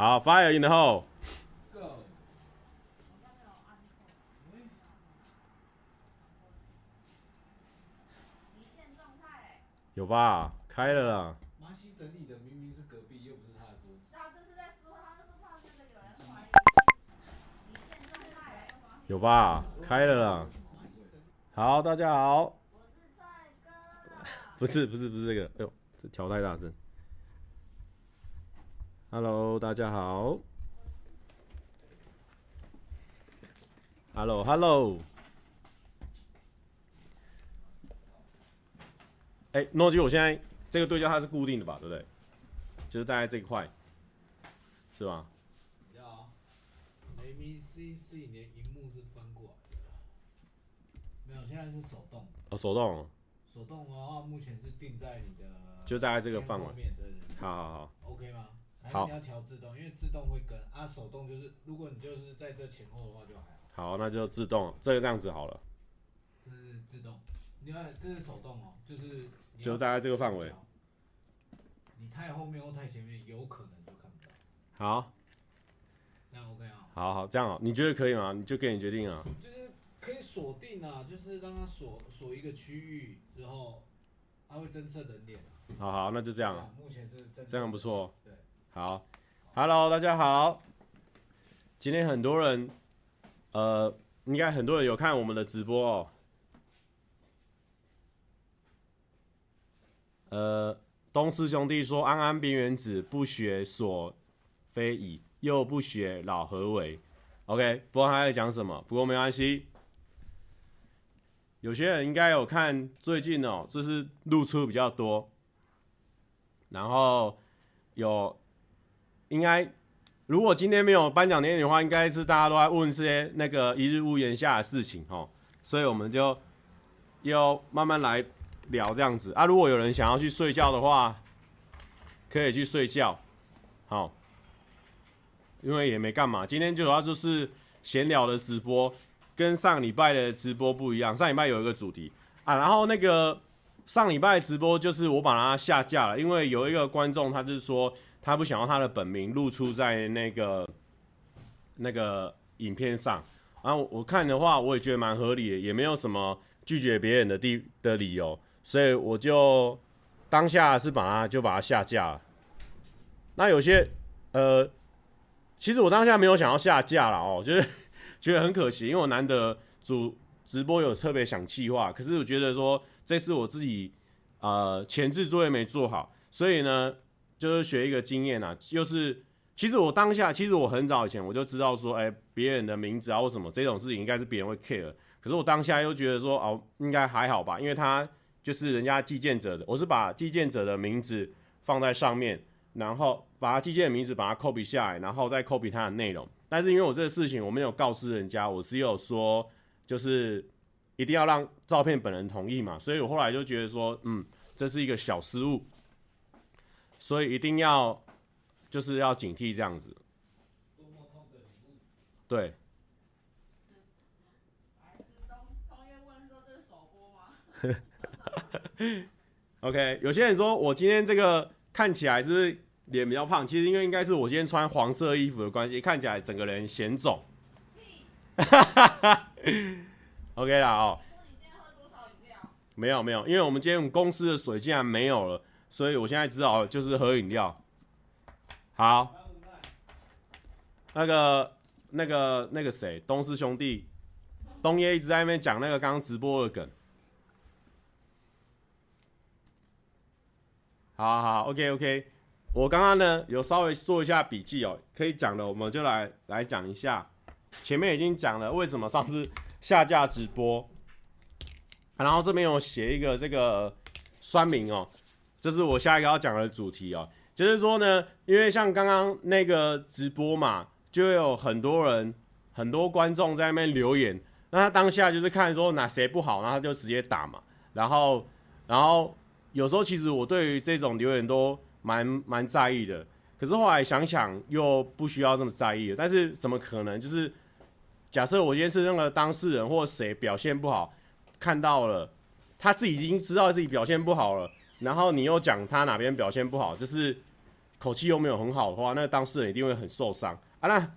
好，Fire in the hole。有吧？开了啦。马西整理的明明是隔壁，又不是他的桌子。有吧？开了啦。好，大家好。不是不是不是这个，哎呦，这调太大声。Hello，大家好。Hello，Hello。哎，No G，我现在这个对焦它是固定的吧？对不对？就是大概这一块，是吧？要，AMCC，你的荧幕是翻过来的。没有，现在是手动。哦，手动。手动的话，目前是定在你的，就大概这个范围。对对对。好好好。OK 吗？还是你要调自动？因为自动会跟啊，手动就是，如果你就是在这前后的话就还好。好，那就自动，这个这样子好了。这是自动，你看这是手动哦，就是。就大概这个范围。你太后面或太前面，有可能就看不到。好。这样 OK 啊？好好，这样哦你觉得可以吗？你就给你决定啊。就是可以锁定啊，就是让它锁锁一个区域之后，它会侦测人脸。好好，那就这样。目前是这样不错。好。Hello，大家好。今天很多人，呃，应该很多人有看我们的直播哦。呃，东师兄弟说：“安安边缘子不学所非已，又不学老何为。”OK，不知道他在讲什么，不过没关系。有些人应该有看最近哦，就是露出比较多，然后有应该如果今天没有颁奖典礼的话，应该是大家都在问这些那个一日屋檐下的事情哦，所以我们就要慢慢来。聊这样子啊，如果有人想要去睡觉的话，可以去睡觉，好，因为也没干嘛。今天主要就是闲聊的直播，跟上礼拜的直播不一样。上礼拜有一个主题啊，然后那个上礼拜直播就是我把它下架了，因为有一个观众他就是说他不想要他的本名露出在那个那个影片上，然后我看的话我也觉得蛮合理的，也没有什么拒绝别人的地的理由。所以我就当下是把它就把它下架了。那有些呃，其实我当下没有想要下架了哦，就是 觉得很可惜，因为我难得主直播有特别想企划，可是我觉得说这是我自己呃前置作业没做好，所以呢就是学一个经验啊，就是其实我当下其实我很早以前我就知道说，哎，别人的名字啊或什么这种事情应该是别人会 care，可是我当下又觉得说哦应该还好吧，因为他。就是人家寄件者的，我是把寄件者的名字放在上面，然后把他寄件的名字把它 copy 下来，然后再 copy 他的内容。但是因为我这个事情我没有告知人家，我只有说就是一定要让照片本人同意嘛，所以我后来就觉得说，嗯，这是一个小失误，所以一定要就是要警惕这样子。对。OK，有些人说我今天这个看起来是脸比较胖，其实因为应该是我今天穿黄色衣服的关系，看起来整个人显肿。OK 啦哦。没有没有，因为我们今天公司的水竟然没有了，所以我现在只好就是喝饮料。好。那个那个那个谁，东师兄弟，东爷一直在那边讲那个刚刚直播的梗。好好，OK OK，我刚刚呢有稍微做一下笔记哦，可以讲的我们就来来讲一下。前面已经讲了为什么上次下架直播，然后这边有写一个这个酸明哦，这是我下一个要讲的主题哦，就是说呢，因为像刚刚那个直播嘛，就有很多人很多观众在那边留言，那他当下就是看说哪谁不好，然后他就直接打嘛，然后然后。有时候其实我对于这种留言都蛮蛮在意的，可是后来想想又不需要这么在意。但是怎么可能？就是假设我今天是那个当事人或谁表现不好，看到了他自己已经知道自己表现不好了，然后你又讲他哪边表现不好，就是口气又没有很好的话，那当事人一定会很受伤啊。那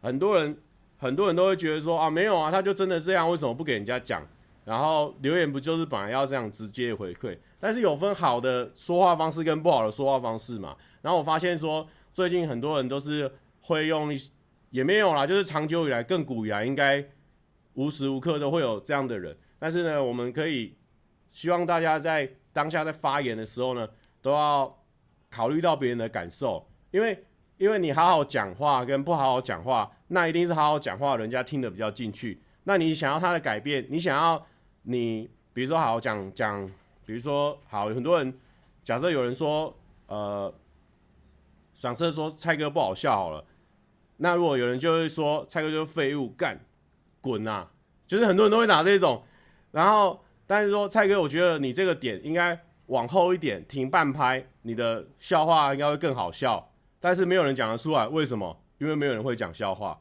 很多人很多人都会觉得说啊，没有啊，他就真的这样，为什么不给人家讲？然后留言不就是本来要这样直接回馈？但是有分好的说话方式跟不好的说话方式嘛。然后我发现说，最近很多人都是会用，也没有啦，就是长久以来、更古以来，应该无时无刻都会有这样的人。但是呢，我们可以希望大家在当下在发言的时候呢，都要。考虑到别人的感受，因为因为你好好讲话跟不好好讲话，那一定是好好讲话，人家听得比较进去。那你想要他的改变，你想要你比如说好好讲讲，比如说好，很多人假设有人说呃，假设说蔡哥不好笑好了，那如果有人就会说蔡哥就是废物，干滚呐，就是很多人都会拿这种，然后但是说蔡哥，我觉得你这个点应该。往后一点，停半拍，你的笑话应该会更好笑。但是没有人讲得出来，为什么？因为没有人会讲笑话。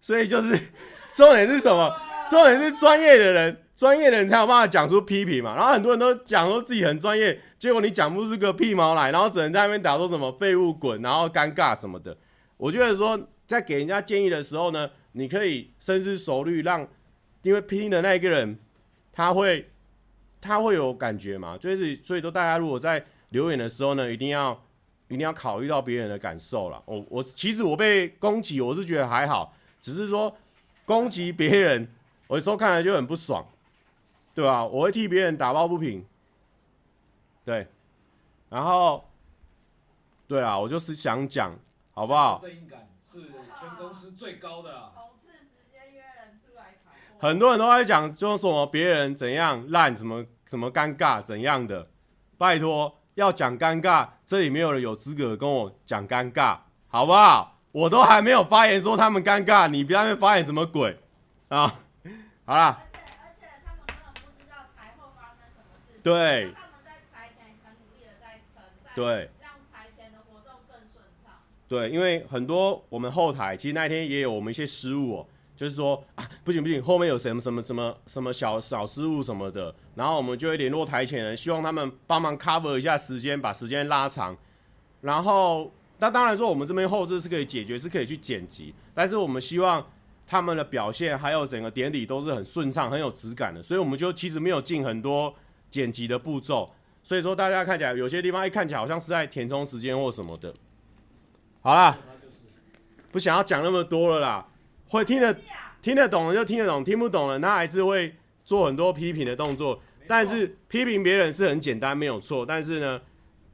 所以就是 重点是什么？重点是专业的人，专业的人才有办法讲出批评嘛。然后很多人都讲说自己很专业，结果你讲不出个屁毛来，然后只能在那边打说什么废物滚，然后尴尬什么的。我觉得说在给人家建议的时候呢，你可以深思熟虑，让因为批评的那一个人他会。他会有感觉嘛？就是所以说，大家如果在留言的时候呢，一定要一定要考虑到别人的感受了。我我其实我被攻击，我是觉得还好，只是说攻击别人，我有时候看来就很不爽，对吧？我会替别人打抱不平，对，然后对啊，我就是想讲，好不好？正义感是全公司最高的啊。很多人都在讲，说什么别人怎样烂，什么什么尴尬怎样的，拜托，要讲尴尬，这里没有人有资格跟我讲尴尬，好不好？我都还没有发言说他们尴尬，你不要在那边发言什么鬼啊？好啦。而且而且他们根本不知道台后发生什么事情。对。他们在台前很努力的在撑，在对，让台前的活动更顺畅。对，因为很多我们后台其实那一天也有我们一些失误哦。就是说啊，不行不行，后面有什么什么什么什么小小失误什么的，然后我们就会联络台前人，希望他们帮忙 cover 一下时间，把时间拉长。然后，那当然说我们这边后置是可以解决，是可以去剪辑，但是我们希望他们的表现还有整个典礼都是很顺畅、很有质感的，所以我们就其实没有进很多剪辑的步骤。所以说大家看起来有些地方一看起来好像是在填充时间或什么的。好啦，不想要讲那么多了啦。会听得听得懂的就听得懂，听不懂的那还是会做很多批评的动作。但是批评别人是很简单，没有错。但是呢，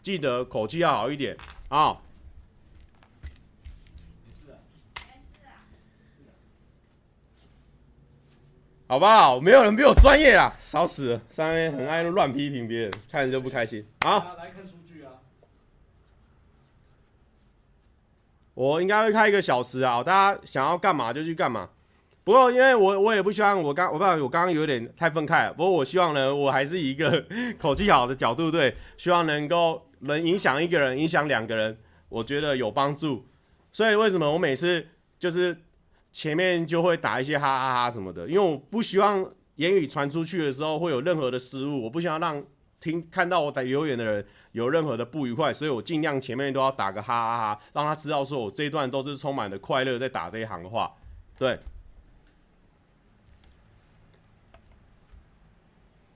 记得口气要好一点啊。好不好？没有人比我专业啊，少死了！上面很爱乱批评别人，看着就不开心。好，来看数据啊。我应该会开一个小时啊，大家想要干嘛就去干嘛。不过因为我我也不希望我刚我不知道我刚刚有点太愤慨了。不过我希望呢，我还是一个口气好的角度，对，希望能够能影响一个人，影响两个人，我觉得有帮助。所以为什么我每次就是前面就会打一些哈哈哈什么的？因为我不希望言语传出去的时候会有任何的失误，我不希望让听看到我在留言的人。有任何的不愉快，所以我尽量前面都要打个哈哈哈，让他知道说我这一段都是充满了快乐在打这一行话。对，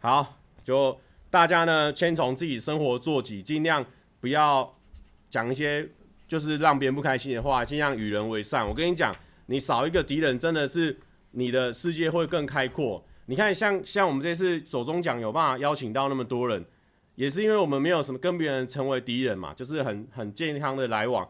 好，就大家呢先从自己生活做起，尽量不要讲一些就是让别人不开心的话，尽量与人为善。我跟你讲，你少一个敌人，真的是你的世界会更开阔。你看像，像我们这次走中奖有办法邀请到那么多人。也是因为我们没有什么跟别人成为敌人嘛，就是很很健康的来往。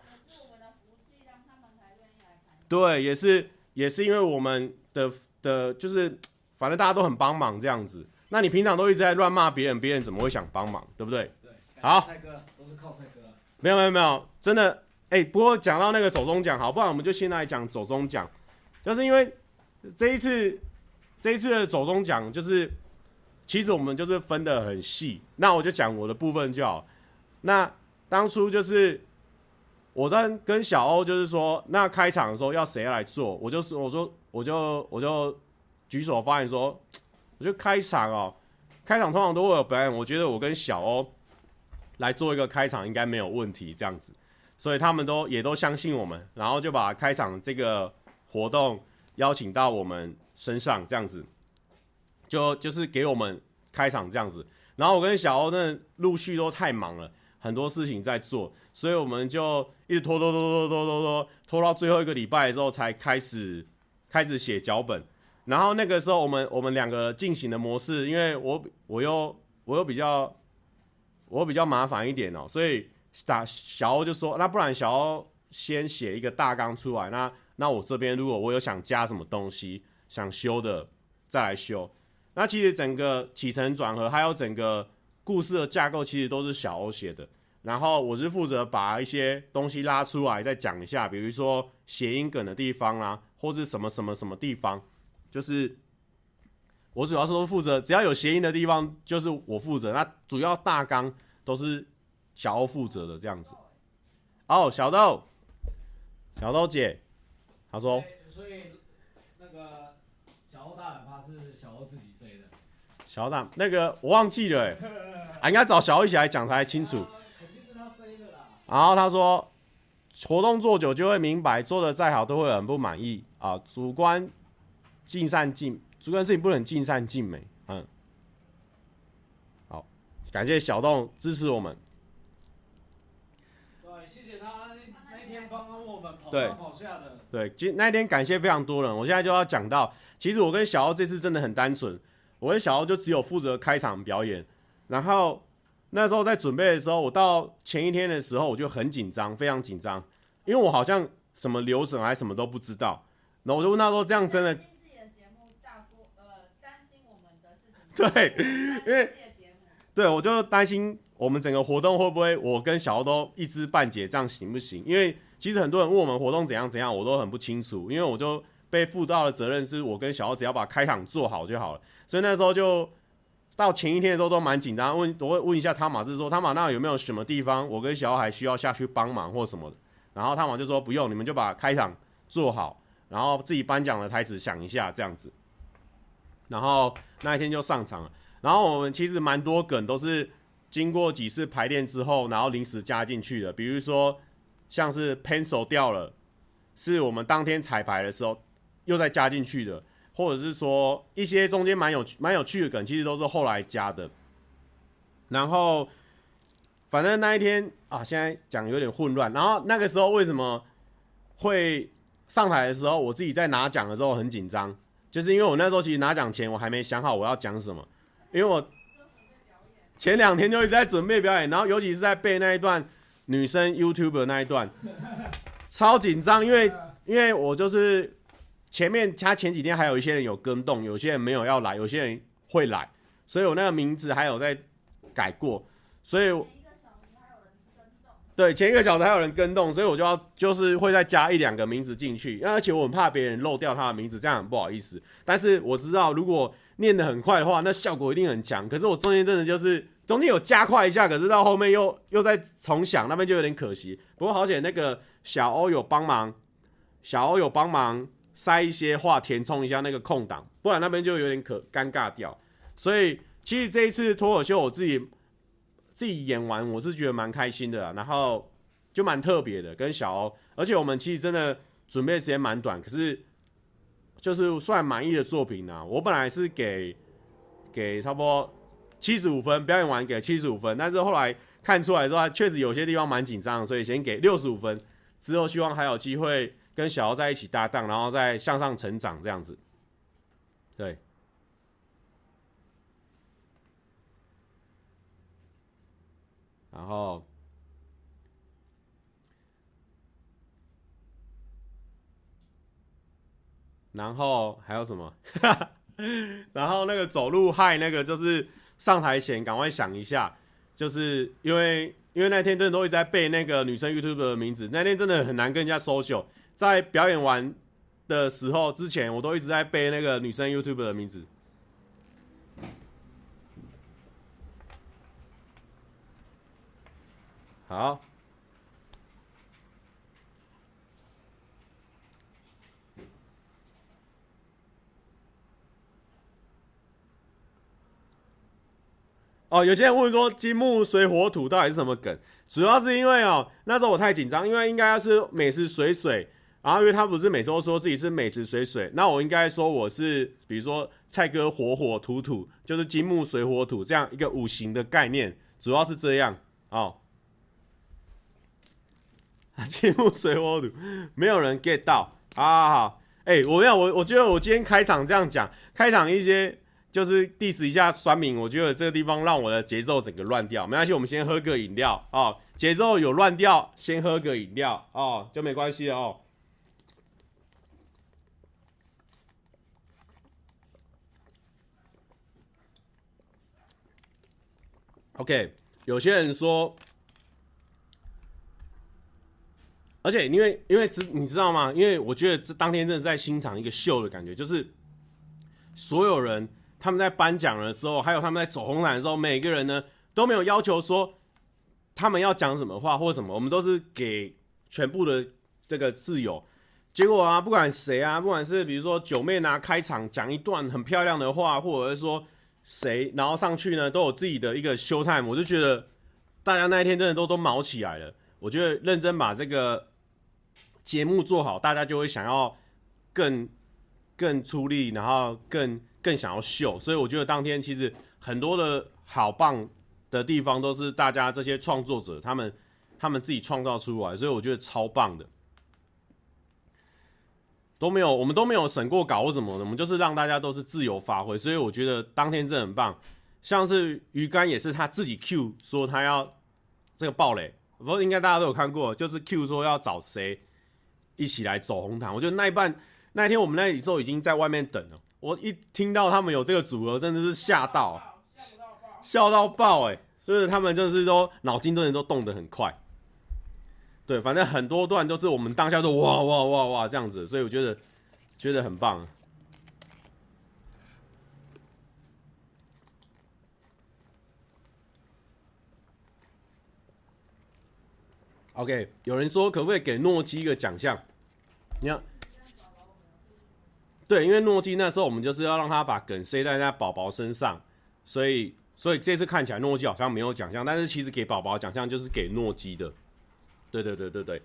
对，也是也是因为我们的的，就是反正大家都很帮忙这样子。那你平常都一直在乱骂别人，别人怎么会想帮忙，对不对？对。好。蔡哥都是靠蔡哥。没有没有没有，真的哎、欸。不过讲到那个走中奖，好，不然我们就先来讲走中奖，就是因为这一次这一次的走中奖就是。其实我们就是分的很细，那我就讲我的部分就好。那当初就是我在跟小欧就是说，那开场的时候要谁来做？我就是我说我就我就举手发言说，我就开场哦。开场通常都会有表演，我觉得我跟小欧来做一个开场应该没有问题这样子。所以他们都也都相信我们，然后就把开场这个活动邀请到我们身上，这样子，就就是给我们开场这样子。然后我跟小欧真的陆续都太忙了，很多事情在做，所以我们就一直拖拖拖拖拖拖拖，拖到最后一个礼拜的时候才开始开始写脚本。然后那个时候我们我们两个进行的模式，因为我我又我又比较我比较麻烦一点哦，所以打小欧就说，那不然小欧先写一个大纲出来，那那我这边如果我有想加什么东西想修的再来修。那其实整个起承转合，还有整个故事的架构，其实都是小欧写的。然后我是负责把一些东西拉出来再讲一下，比如说谐音梗的地方啊，或是什么什么什么地方，就是我主要是都负责，只要有谐音的地方就是我负责。那主要大纲都是小欧负责的这样子。哦，小豆，小豆姐，她说。所以那个小欧大，那个我忘记了哎，啊，应该找小欧一起来讲才清楚。然后他说，活动做久就会明白，做的再好都会很不满意啊。主观尽善尽，主观事情不能尽善尽美。嗯，好，感谢小洞支持我们。对，谢谢他那一天帮帮我们跑上跑下的。对，今那天感谢非常多人。我现在就要讲到，其实我跟小欧这次真的很单纯。我跟小欧就只有负责开场表演，然后那时候在准备的时候，我到前一天的时候我就很紧张，非常紧张，因为我好像什么流程还什么都不知道。然后我就问他说：“这样真的？” 对，因为对，我就担心我们整个活动会不会我跟小欧都一知半解，这样行不行？因为其实很多人问我们活动怎样怎样，我都很不清楚，因为我就被负到的责任是我跟小欧只要把开场做好就好了。所以那时候就到前一天的时候都蛮紧张，问我会问一下汤马是说，汤马那有没有什么地方我跟小孩需要下去帮忙或什么的，然后汤马就说不用，你们就把开场做好，然后自己颁奖的台词想一下这样子，然后那一天就上场了。然后我们其实蛮多梗都是经过几次排练之后，然后临时加进去的，比如说像是 pencil 掉了，是我们当天彩排的时候又再加进去的。或者是说一些中间蛮有蛮有趣的梗，其实都是后来加的。然后，反正那一天啊，现在讲有点混乱。然后那个时候为什么会上台的时候，我自己在拿奖的时候很紧张，就是因为我那时候其实拿奖前我还没想好我要讲什么，因为我前两天就一直在准备表演，然后尤其是在背那一段女生 YouTube 的那一段，超紧张，因为因为我就是。前面他前几天还有一些人有跟动，有些人没有要来，有些人会来，所以我那个名字还有在改过，所以对前一个小时还有人跟动，所以我就要就是会再加一两个名字进去，而且我很怕别人漏掉他的名字，这样很不好意思。但是我知道如果念得很快的话，那效果一定很强。可是我中间真的就是中间有加快一下，可是到后面又又在重想，那边就有点可惜。不过好险那个小欧有帮忙，小欧有帮忙。塞一些话填充一下那个空档，不然那边就有点可尴尬掉。所以其实这一次脱口秀我自己自己演完，我是觉得蛮开心的，然后就蛮特别的，跟小欧，而且我们其实真的准备时间蛮短，可是就是算满意的作品呢。我本来是给给差不多七十五分，表演完给七十五分，但是后来看出来之后，确实有些地方蛮紧张，所以先给六十五分，之后希望还有机会。跟小欧在一起搭档，然后再向上成长这样子，对。然后，然后还有什么？然后那个走路嗨，那个就是上台前赶快想一下，就是因为因为那天真的都一直在背那个女生 YouTube 的名字，那天真的很难跟人家 social。在表演完的时候之前，我都一直在背那个女生 YouTube 的名字。好，哦，有些人问说金木水火土到底是什么梗？主要是因为哦，那时候我太紧张，因为应该要是美食水水，然后因为他不是每周说自己是美食水水，那我应该说我是比如说蔡哥火火土土，就是金木水火土这样一个五行的概念，主要是这样哦。金木水火土，没有人 get 到，好好好，哎、欸，我要我我觉得我今天开场这样讲，开场一些就是 diss 一下酸民，我觉得这个地方让我的节奏整个乱掉，没关系，我们先喝个饮料哦，节奏有乱掉，先喝个饮料哦，就没关系哦。OK，有些人说。而且因为因为知你知道吗？因为我觉得这当天真的是在欣赏一个秀的感觉，就是所有人他们在颁奖的时候，还有他们在走红毯的时候，每个人呢都没有要求说他们要讲什么话或什么，我们都是给全部的这个自由。结果啊，不管谁啊，不管是比如说九妹拿开场讲一段很漂亮的话，或者是说谁，然后上去呢都有自己的一个 show time，我就觉得大家那一天真的都都毛起来了。我觉得认真把这个。节目做好，大家就会想要更更出力，然后更更想要秀。所以我觉得当天其实很多的好棒的地方都是大家这些创作者他们他们自己创造出来，所以我觉得超棒的。都没有，我们都没有审过稿或什么的，我们就是让大家都是自由发挥。所以我觉得当天真的很棒。像是鱼竿也是他自己 Q 说他要这个爆雷，不过应该大家都有看过，就是 Q 说要找谁。一起来走红毯，我觉得那一半那一天我们那里时候已经在外面等了。我一听到他们有这个组合，真的是吓到，笑到爆哎！所以他们就是说脑筋都能都动得很快。对，反正很多段都是我们当下都哇哇哇哇这样子，所以我觉得觉得很棒。OK，有人说可不可以给诺基一个奖项？你看，对，因为诺基那时候我们就是要让他把梗塞在那宝宝身上，所以所以这次看起来诺基好像没有奖项，但是其实给宝宝奖项就是给诺基的。对对对对对。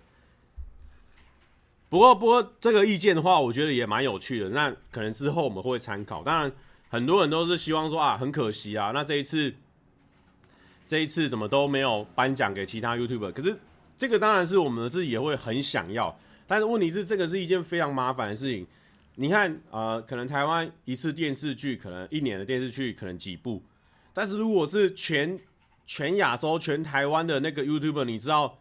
不过不过这个意见的话，我觉得也蛮有趣的。那可能之后我们会参考。当然，很多人都是希望说啊，很可惜啊，那这一次这一次怎么都没有颁奖给其他 YouTuber，可是。这个当然是我们自己也会很想要，但是问题是，这个是一件非常麻烦的事情。你看，呃，可能台湾一次电视剧，可能一年的电视剧可能几部，但是如果是全全亚洲、全台湾的那个 YouTuber，你知道，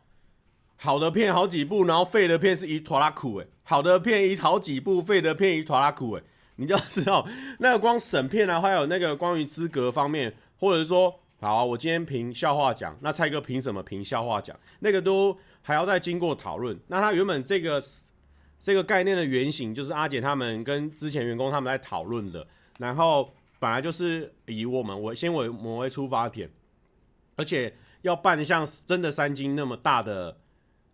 好的片好几部，然后废的片是一拖拉苦，诶，好的片一好几部，废的片一拖拉苦，诶，你就要知道，那个光审片啊，还有那个关于资格方面，或者是说。好，我今天评笑话奖，那蔡哥凭什么评笑话奖？那个都还要再经过讨论。那他原本这个这个概念的原型，就是阿姐他们跟之前员工他们在讨论的。然后本来就是以我们为先为我为出发点，而且要办像真的三金那么大的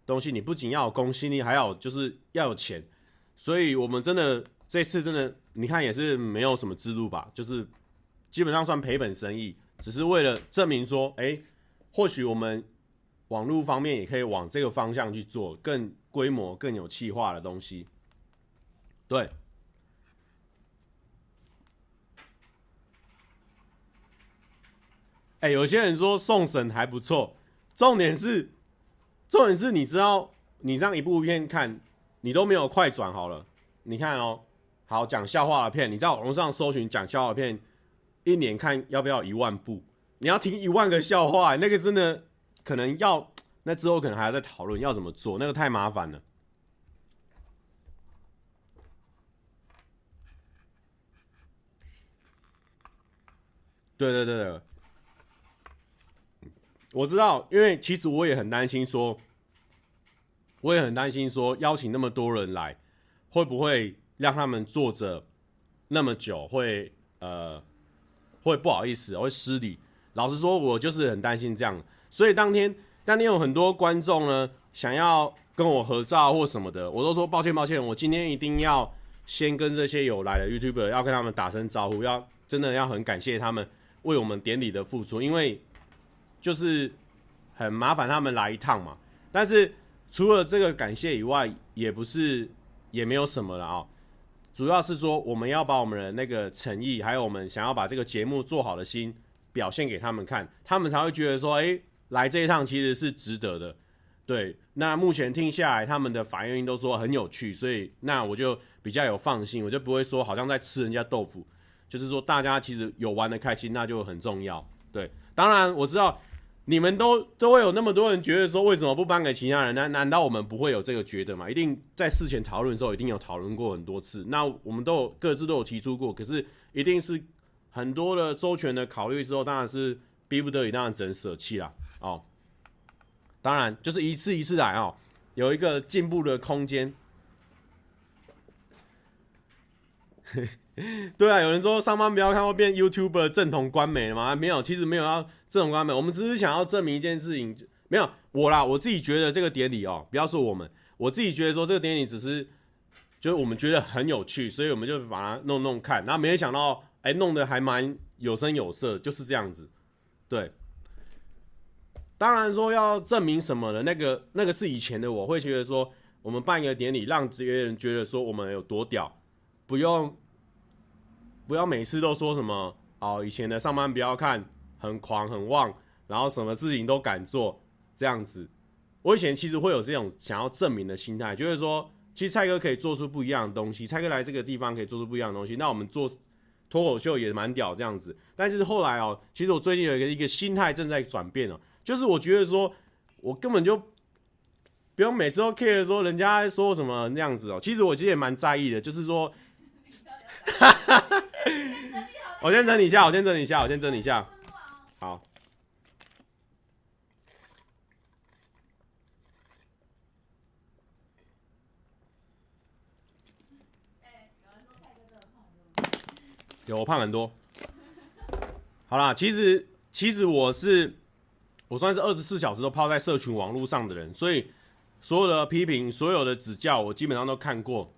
东西，你不仅要有公信力，还要就是要有钱。所以我们真的这次真的，你看也是没有什么资助吧，就是基本上算赔本生意。只是为了证明说，哎、或许我们网络方面也可以往这个方向去做，更规模、更有气化的东西。对。哎、有些人说送审还不错，重点是，重点是你知道，你这样一部片看，你都没有快转好了。你看哦，好讲笑话的片，你在网络上搜寻讲笑话的片。一年看要不要一万部？你要听一万个笑话，那个真的可能要，那之后可能还要再讨论要怎么做，那个太麻烦了。对对对对，我知道，因为其实我也很担心说，我也很担心说，邀请那么多人来，会不会让他们坐着那么久，会呃。会不好意思，会失礼。老实说，我就是很担心这样。所以当天，当天有很多观众呢，想要跟我合照或什么的，我都说抱歉，抱歉。我今天一定要先跟这些有来的 YouTuber 要跟他们打声招呼，要真的要很感谢他们为我们典礼的付出，因为就是很麻烦他们来一趟嘛。但是除了这个感谢以外，也不是也没有什么了啊、主要是说我们要把我们的那个诚意，还有我们想要把这个节目做好的心表现给他们看，他们才会觉得说，哎、来这一趟其实是值得的。对，那目前听下来，他们的反应都说很有趣，所以那我就比较有放心，我就不会说好像在吃人家豆腐，就是说大家其实有玩得开心，那就很重要。对，当然我知道你们都都会有那么多人觉得说，为什么不颁给其他人？难难道我们不会有这个觉得吗？一定在事前讨论的时候，一定有讨论过很多次。那我们都有各自都有提出过，可是一定是很多的周全的考虑之后，当然是逼不得已，当然只能舍弃啦。哦。当然，就是一次一次来哦，有一个进步的空间。对啊，有人说上班不要看会变 YouTuber 正统官媒了吗？没有，其实没有要正统官媒，我们只是想要证明一件事情。没有我啦，我自己觉得这个典礼哦，不要说我们，我自己觉得说这个典礼只是，就是我们觉得很有趣，所以我们就把它弄弄看，然后没想到，哎，弄得还蛮有声有色，就是这样子，对。当然说要证明什么的，那个那个是以前的我会觉得说，我们办一个典礼，让这些人觉得说我们有多屌，不用不要每次都说什么哦，以前的上班不要看很狂很旺，然后什么事情都敢做这样子。我以前其实会有这种想要证明的心态，就是说，其实蔡哥可以做出不一样的东西，蔡哥来这个地方可以做出不一样的东西，那我们做脱口秀也蛮屌这样子。但是后来哦，其实我最近有一个一个心态正在转变哦。就是我觉得说，我根本就不用每次都 care 说人家说什么那样子哦。其实我其实也蛮在意的，就是说，我先整理一下，我先整理一下，我先整理一下。好。有我胖很多。好啦，其实其实我是。我算是二十四小时都泡在社群网络上的人，所以所有的批评、所有的指教，我基本上都看过，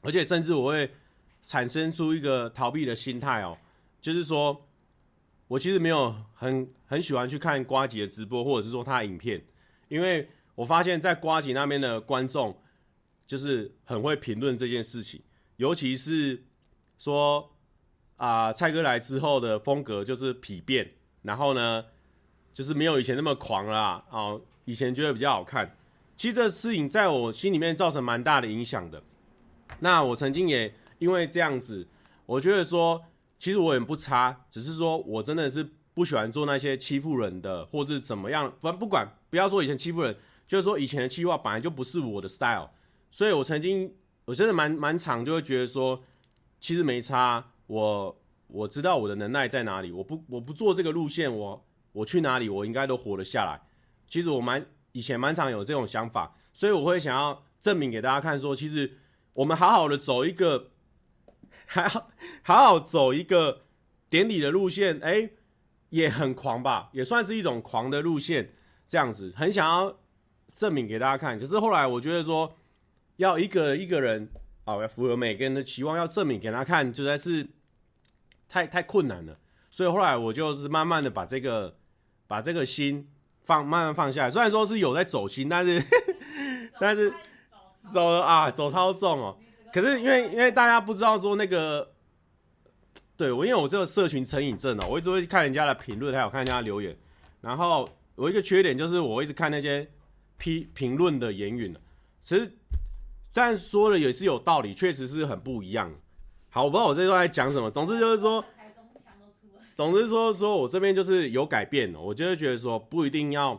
而且甚至我会产生出一个逃避的心态哦，就是说我其实没有很很喜欢去看瓜吉的直播，或者是说他的影片，因为我发现，在瓜吉那边的观众就是很会评论这件事情，尤其是说啊、蔡哥来之后的风格就是痞变，然后呢。就是没有以前那么狂了啊！哦，以前觉得比较好看。其实这事情在我心里面造成蛮大的影响的。那我曾经也因为这样子，我觉得说，其实我也不差，只是说我真的是不喜欢做那些欺负人的，或者怎么样。反不管，不要说以前欺负人，就是说以前的企划本来就不是我的 style。所以我曾经，我真的蛮蛮常就会觉得说，其实没差。我我知道我的能耐在哪里，我不我不做这个路线，我。我去哪里，我应该都活得下来。其实我蛮以前蛮常有这种想法，所以我会想要证明给大家看，说其实我们好好的走一个，还好好好走一个典礼的路线，哎、欸，也很狂吧，也算是一种狂的路线，这样子很想要证明给大家看。可是后来我觉得说，要一个一个人啊，要符合每个人的期望，要证明给他看，实在是太太困难了。所以后来我就是慢慢的把这个。把这个心放慢慢放下来，虽然说是有在走心，但是 但是走了啊，走超重哦。可是因为因为大家不知道说那个，对我因为我这个社群成瘾症哦，我一直会看人家的评论，还有看人家留言。然后我一个缺点就是我一直看那些批评论的言语，其实虽然说的也是有道理，确实是很不一样。好，我不知道我这段在讲什么，总之就是说。总之说，说我这边就是有改变，我就会觉得说不一定要，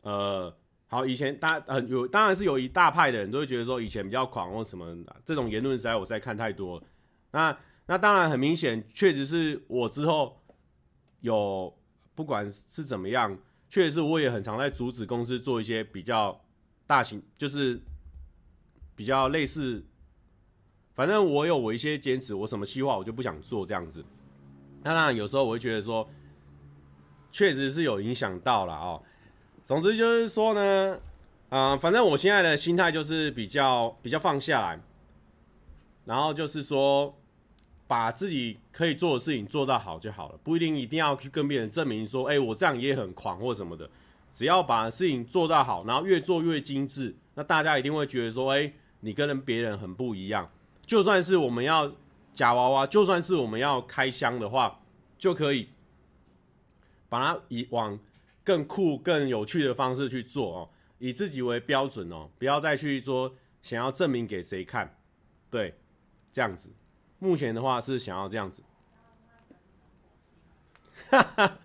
呃，好，以前大很有，当然是有一大派的人都会觉得说以前比较狂或什么，这种言论实在我实在看太多了。那那当然很明显，确实是我之后有不管是怎么样，确实是我也很常在阻止公司做一些比较大型，就是比较类似，反正我有我一些坚持，我什么计划我就不想做这样子。那当然，有时候我会觉得说，确实是有影响到了哦。总之就是说呢，啊、反正我现在的心态就是比较比较放下来，然后就是说，把自己可以做的事情做到好就好了，不一定一定要去跟别人证明说，哎、我这样也很狂或什么的。只要把事情做到好，然后越做越精致，那大家一定会觉得说，哎、你跟人别人很不一样。就算是我们要夹娃娃，就算是我们要开箱的话，就可以把它以往更酷、更有趣的方式去做哦，以自己为标准哦，不要再去说想要证明给谁看，对，这样子。目前的话是想要这样子，哈哈，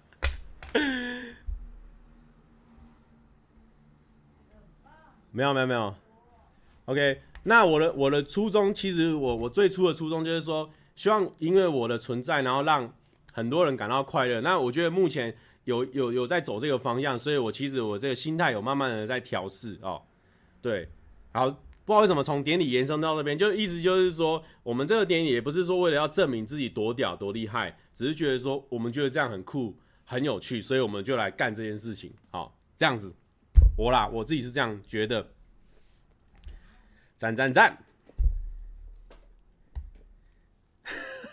没有没有没有，OK。那我的我的初衷，其实我我最初的初衷就是说，希望因为我的存在，然后让很多人感到快乐。那我觉得目前有有有在走这个方向，所以我其实我这个心态有慢慢的在调试哦。对，然后。不知道为什么从典礼延伸到那边，就意思就是说，我们这个典礼也不是说为了要证明自己多屌多厉害，只是觉得说我们觉得这样很酷很有趣，所以我们就来干这件事情。好，这样子，我啦，我自己是这样觉得。赞赞赞！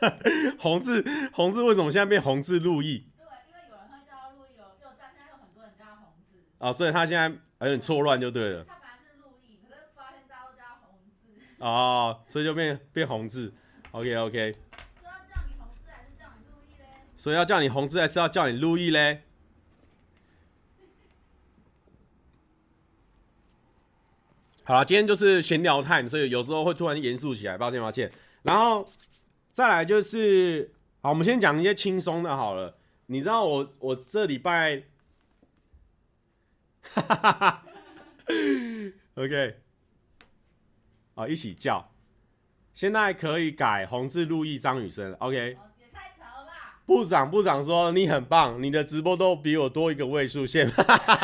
红字红字为什么现在变红字路易？对，因为有人会叫路易，有有在现在有很多人叫红字。啊，所以他现在有点错乱就对了他本来是录音可是发现大家都知道。哦，所以就变变红字，OK OK。所以要叫你红字，还是要叫你路易嘞？好了，今天就是闲聊 time，所以有时候会突然严肃起来，抱歉抱歉。然后再来就是，好，我们先讲一些轻松的好了。你知道我我这礼拜，哈哈哈哈，OK。哦，一起叫，现在可以改红字路易张雨生，OK。也太长了吧。部长，部长说你很棒，你的直播都比我多一个位数线。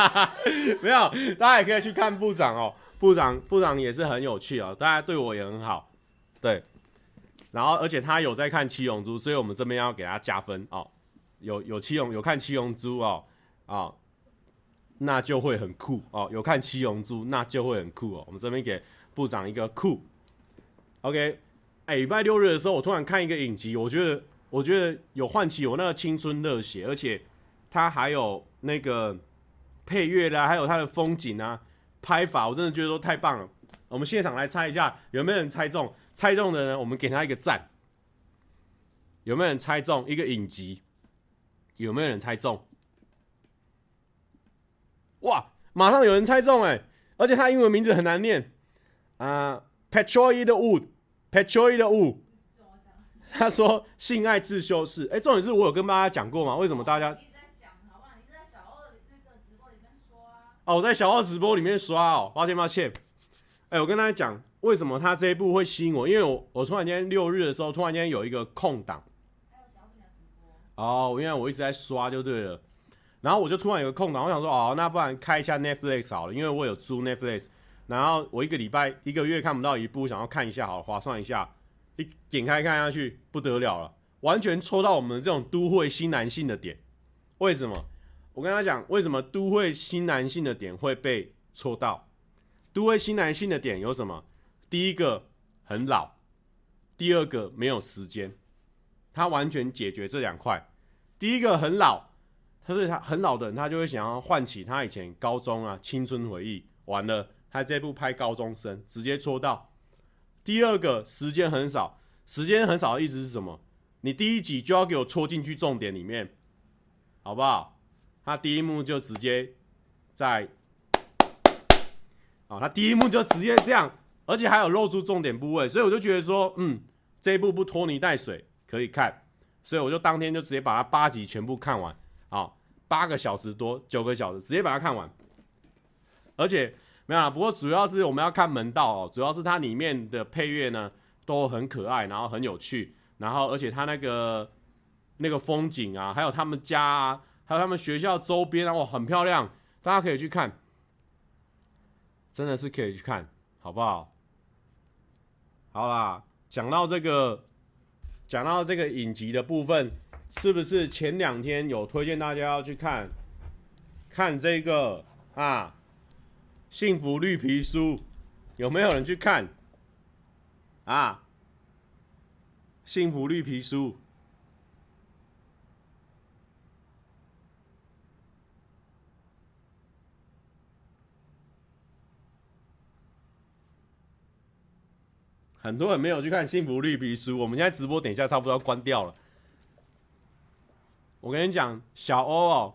没有，大家也可以去看部长哦。部长，部长也是很有趣哦，大家对我也很好。对，然后而且他有在看七龙珠，所以我们这边要给他加分哦。有有七龙有看七龙珠哦，啊、哦，那就会很酷哦。有看七龙珠，那就会很酷哦。我们这边给。部长一个酷，OK，哎，礼拜六日的时候，我突然看一个影集，我觉得，我觉得有唤起我那个青春热血，而且它还有那个配乐啦，还有它的风景啊，拍法，我真的觉得都太棒了。我们现场来猜一下，有没有人猜中？猜中的呢，我们给他一个赞。有没有人猜中一个影集？有没有人猜中？哇，马上有人猜中哎，而且他英文名字很难念。啊、uh,，Petroid Wood，Petroid Wood，他说性爱自修室。哎、欸，重点是我有跟大家讲过吗？为什么大家？你在讲好？你在小二那个直播里面刷。哦，我在小二直播里面刷哦，抱歉抱歉。哎、欸，我跟大家讲，为什么他这一部会吸引我？因为我我突然间六日的时候，突然间有一个空档。哦，因为我一直在刷就对了。然后我就突然有个空档，我想说，哦，那不然开一下 Netflix 好了，因为我有租 Netflix。然后我一个礼拜一个月看不到一部，想要看一下，好划算一下，一点开看下去不得了了，完全戳到我们这种都会新男性的点。为什么？我跟他讲，为什么都会新男性的点会被戳到？都会新男性的点有什么？第一个很老，第二个没有时间，他完全解决这两块。第一个很老，他是他很老的人，他就会想要唤起他以前高中啊青春回忆，完了。他这部拍高中生，直接戳到。第二个时间很少，时间很少的意思是什么？你第一集就要给我戳进去重点里面，好不好？他第一幕就直接在，哦，他第一幕就直接这样，而且还有露出重点部位，所以我就觉得说，嗯，这一部不拖泥带水，可以看。所以我就当天就直接把它八集全部看完，八个小时多，九个小时，直接把它看完，而且。没有啦，不过主要是我们要看门道哦，主要是它里面的配乐呢都很可爱，然后很有趣，然后而且它那个那个风景啊，还有他们家啊，还有他们学校周边啊，哇，很漂亮，大家可以去看，真的是可以去看，好不好？好啦，讲到这个，讲到这个影集的部分，是不是前两天有推荐大家要去看，看这个啊？幸福绿皮书有没有人去看啊？幸福绿皮书。很多人没有去看《幸福绿皮书》，我们现在直播等一下差不多要关掉了。我跟你讲，小欧哦，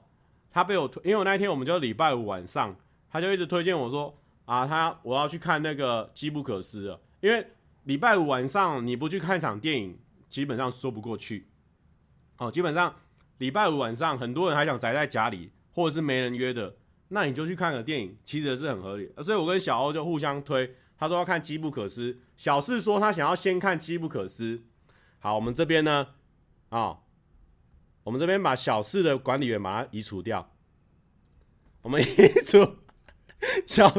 他被我推，因为我那天我们就礼拜五晚上，他就一直推荐我说啊，他我要去看那个《机不可失》了，因为礼拜五晚上你不去看场电影，基本上说不过去。哦，基本上礼拜五晚上很多人还想宅在家里，或者是没人约的，那你就去看个电影，其实是很合理。所以我跟小欧就互相推。他说要看《机不可失》，小四说他想要先看《机不可失》。好，我们这边呢，啊、哦，我们这边把小四的管理员把它移除掉。我们移除 小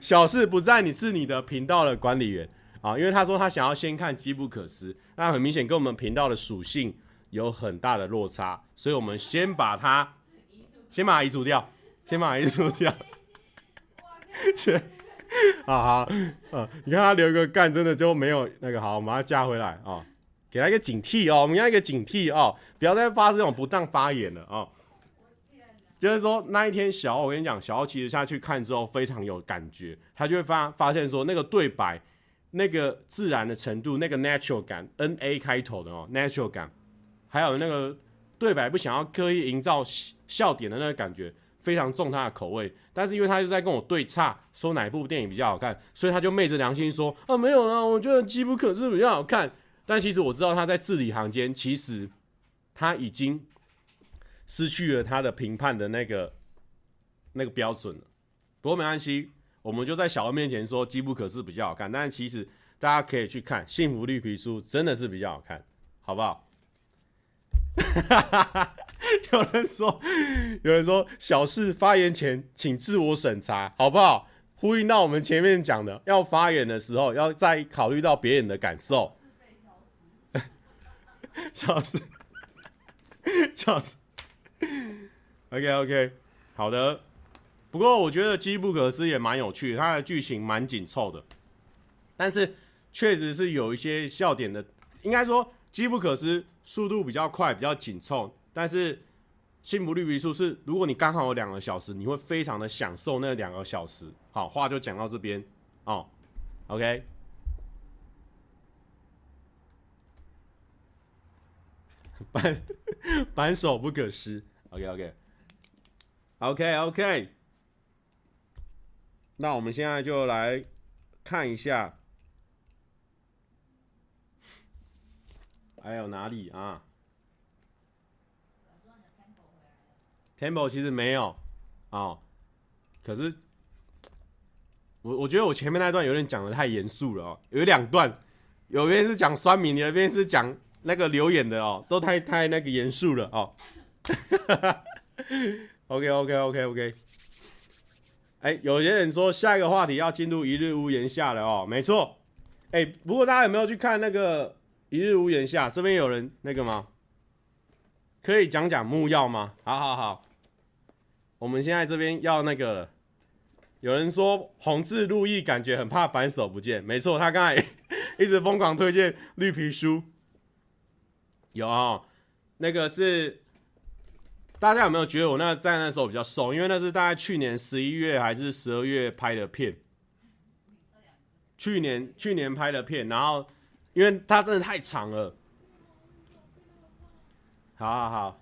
小四不在，你是你的频道的管理员啊，因为他说他想要先看《机不可失》，那很明显跟我们频道的属性有很大的落差，所以我们先把它先把它移除掉，先把它移除掉，先。好好，呃，你看他留一个干，真的就没有那个好，我们把他加回来啊、给他一个警惕哦，我们要一个警惕哦，不要再发这种不当发言了、哦。就是说那一天小奥，我跟你讲，小奥其实下去看之后非常有感觉，他就会发发现说那个对白，那个自然的程度，那个 natural 感，N A 开头的哦，natural 感，还有那个对白不想要刻意营造笑点的那个感觉。非常重他的口味，但是因为他就在跟我对岔，说哪一部电影比较好看，所以他就昧着良心说啊，没有啦，我觉得《机不可失》比较好看。但其实我知道他在字里行间，其实他已经失去了他的评判的那个那个标准了。不过没关系，我们就在小欧面前说《机不可失》比较好看，但其实大家可以去看《幸福绿皮书》，真的是比较好看，好不好？有人说，有人说，小事发言前请自我审查，好不好？呼应到我们前面讲的，要发言的时候要再考虑到别人的感受。笑死，笑死，OK OK，好的。不过我觉得《机不可失》也蛮有趣，它的剧情蛮紧凑的，但是确实是有一些笑点的。应该说，《机不可失》速度比较快，比较紧凑。但是幸福绿皮书是，如果你刚好有两个小时，你会非常的享受那两个小时。好，话就讲到这边哦。OK，反反 手不可失。OK，OK，OK，OK。那我们现在就来看一下，还有哪里啊？Temple 其实没有，啊、可是我我觉得我前面那段有点讲的太严肃了哦，有两段，有一边是讲酸民，有一边是讲那个留言的哦，都太太那个严肃了哦。OK OK OK OK，哎、有些人说下一个话题要进入一日屋檐下了哦，没错，哎、不过大家有没有去看那个一日屋檐下？这边有人那个吗？可以讲讲木曜吗？好好好，我们现在这边要那个了。有人说红字路易感觉很怕扳手不见，没错，他刚才 一直疯狂推荐绿皮书。有、哦，那个是大家有没有觉得我那在那时候比较瘦？因为那是大概去年十一月还是十二月拍的片。去年去年拍的片，然后因为它真的太长了。好好好，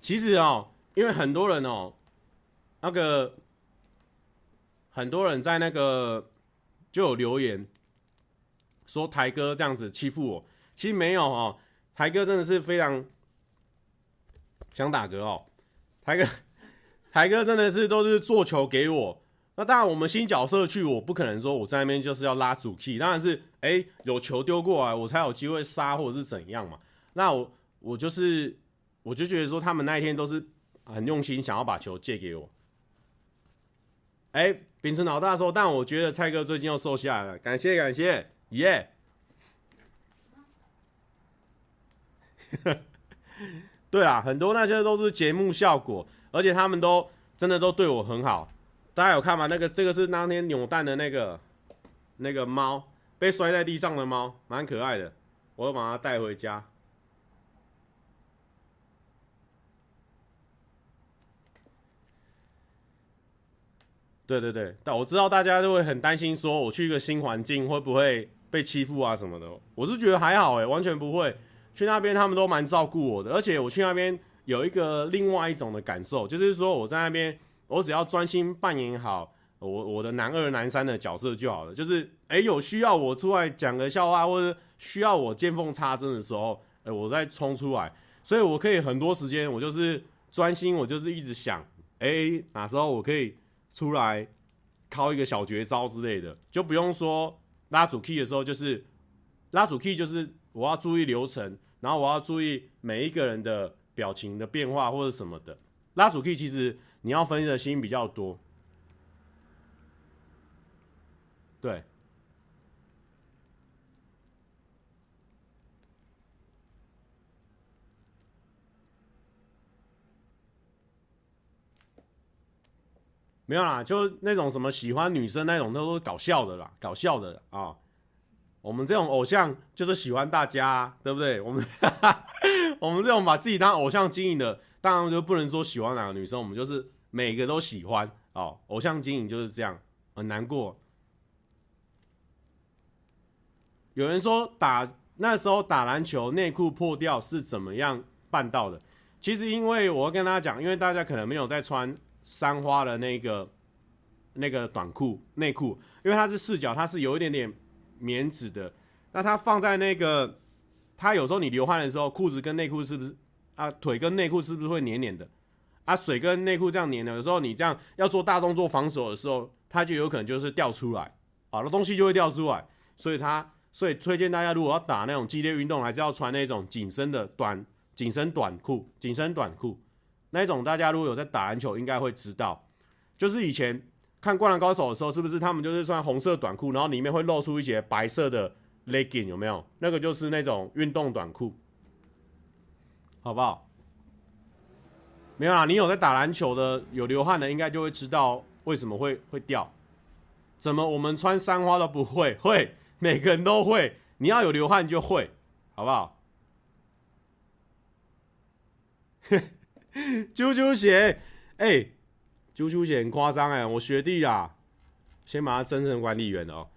其实哦，因为很多人哦，那个很多人在那个就有留言说台哥这样子欺负我，其实没有哦，台哥真的是非常想打嗝哦，台哥 台哥真的是都是做球给我，那当然我们新角色去，我不可能说我在那边就是要拉主 key，当然是哎有球丢过来我才有机会杀或者是怎样嘛，那我。我就是，我就觉得说他们那一天都是很用心，想要把球借给我。哎，秉承老大说，但我觉得蔡哥最近又瘦下来了，感谢感谢，耶、对啊，很多那些都是节目效果，而且他们都真的都对我很好。大家有看吗？那个这个是当天扭蛋的那个那个猫，被摔在地上的猫，蛮可爱的。我要把它带回家。对对对，但我知道大家都会很担心，说我去一个新环境会不会被欺负啊什么的。我是觉得还好诶，完全不会。去那边他们都蛮照顾我的，而且我去那边有一个另外一种的感受，就是说我在那边，我只要专心扮演好我我的男二男三的角色就好了。就是诶，有需要我出来讲个笑话，或者需要我见缝插针的时候，诶，我再冲出来。所以我可以很多时间，我就是专心，我就是一直想，诶，哪时候我可以。出来靠一个小绝招之类的，就不用说拉主 key 的时候，就是拉主 key，就是我要注意流程，然后我要注意每一个人的表情的变化或者什么的。拉主 key 其实你要分析的心比较多，对。没有啦，就那种什么喜欢女生那种，都是搞笑的啦，搞笑的啊、我们这种偶像就是喜欢大家、对不对？我们 我们这种把自己当偶像经营的，当然就不能说喜欢哪个女生，我们就是每个都喜欢哦。偶像经营就是这样，很难过。有人说打那时候打篮球内裤破掉是怎么样办到的？其实因为我要跟大家讲，因为大家可能没有在穿。三花的那个那个短裤内裤，因为它是四角，它是有一点点棉质的。那它放在那个，它有时候你流汗的时候，裤子跟内裤是不是啊？腿跟内裤是不是会黏黏的？啊，水跟内裤这样黏的，有时候你这样要做大动作防守的时候，它就有可能就是掉出来，好的东西就会掉出来。所以它，所以推荐大家如果要打那种激烈运动，还是要穿那种紧身的短紧身短裤，紧身短裤。那种大家如果有在打篮球，应该会知道，就是以前看《灌篮高手》的时候，是不是他们就是穿红色短裤，然后里面会露出一些白色的 legging，有没有？那个就是那种运动短裤，好不好？没有啦，你有在打篮球的，有流汗的，应该就会知道为什么会会掉。怎么我们穿三花都不会？会，每个人都会。你要有流汗就会，好不好？啾啾鞋，哎、啾啾鞋很夸张哎，我学弟啦，先把他升成管理员哦。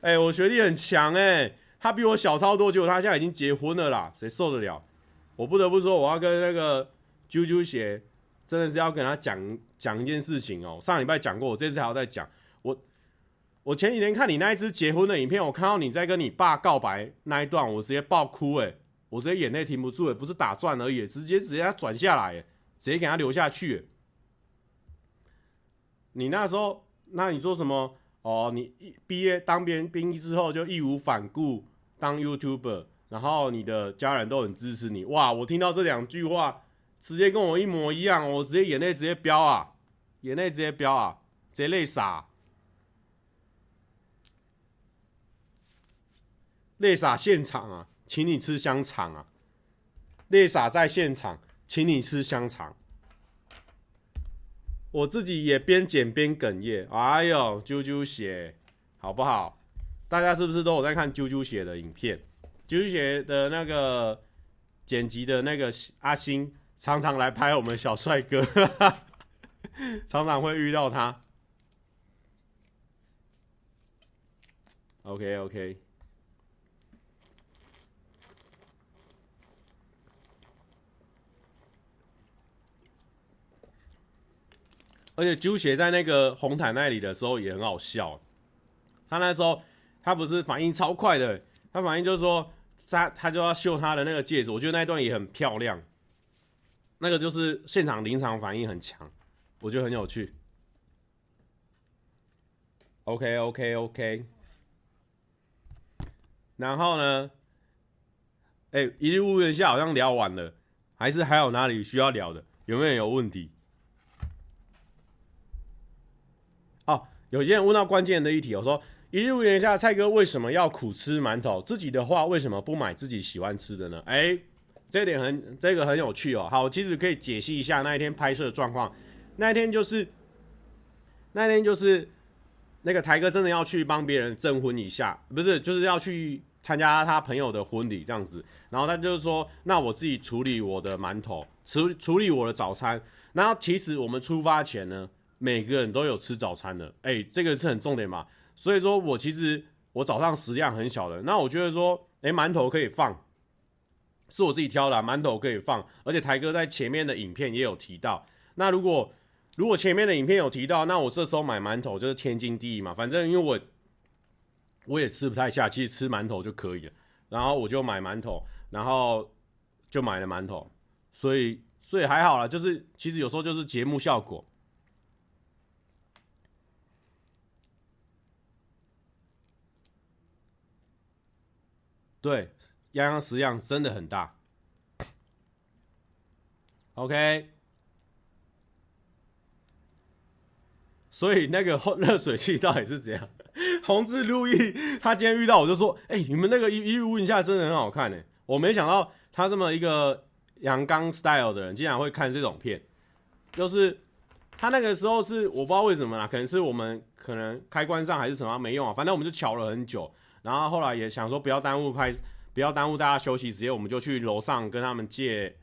哎、我学弟很强哎，他比我小超多，结果他现在已经结婚了啦，谁受得了？我不得不说，我要跟那个啾啾鞋，真的是要跟他讲讲一件事情哦。上礼拜讲过，我这次还要再讲。我我前几天看你那一支结婚的影片，我看到你在跟你爸告白那一段，我直接爆哭哎。我直接眼泪停不住，也不是打转而已，直接直接他转下来，直接给他留下去。你那时候，那你说什么？哦，你毕业当兵兵役之后就义无反顾当 YouTuber，然后你的家人都很支持你。哇，我听到这两句话，直接跟我一模一样，我直接眼泪直接飙啊，眼泪直接飙啊，直接泪洒，泪洒现场啊！请你吃香肠啊！泪洒在现场，请你吃香肠。我自己也边剪边哽咽。哎呦，啾啾鞋，好不好？大家是不是都有在看啾啾鞋的影片？啾啾鞋的那个剪辑的那个阿星，常常来拍我们小帅哥，常常会遇到他。OK OK。而且啾鞋在那个红毯那里的时候也很好笑，他那时候他不是反应超快的，他反应就是说他他就要秀他的那个戒指，我觉得那一段也很漂亮，那个就是现场临场反应很强，我觉得很有趣。OK OK OK，然后呢，哎、一日屋檐下好像聊完了，还是还有哪里需要聊的？有没有有问题？哦，有些人问到关键的议题，我说一日屋檐下，蔡哥为什么要苦吃馒头？自己的话为什么不买自己喜欢吃的呢？哎、这点很这个很有趣哦。好，其实可以解析一下那一天拍摄的状况。那一天就是那一天就是那个台哥真的要去帮别人证婚一下，不是，就是要去参加他朋友的婚礼这样子。然后他就是说，那我自己处理我的馒头，处处理我的早餐。然后其实我们出发前呢，每个人都有吃早餐的，哎、这个是很重点嘛。所以说我其实我早上食量很小的，那我觉得说，哎、馒头可以放，是我自己挑的，馒头可以放，而且台哥在前面的影片也有提到。那如果如果前面的影片有提到，那我这时候买馒头就是天经地义嘛。反正因为我我也吃不太下，其实吃馒头就可以了。然后我就买馒头，然后就买了馒头，所以所以还好啦，就是其实有时候就是节目效果。对，样样食量真的很大。OK。所以那个热水器到底是怎样？红字路易他今天遇到我就说：“哎、你们那个一一路问下真的很好看哎！我没想到他这么一个阳刚 style 的人，竟然会看这种片。就是他那个时候是我不知道为什么啦，可能是我们可能开关上还是什么没用啊，反正我们就瞧了很久。然后后来也想说不要耽误拍，不要耽误大家休息时间，我们就去楼上跟他们借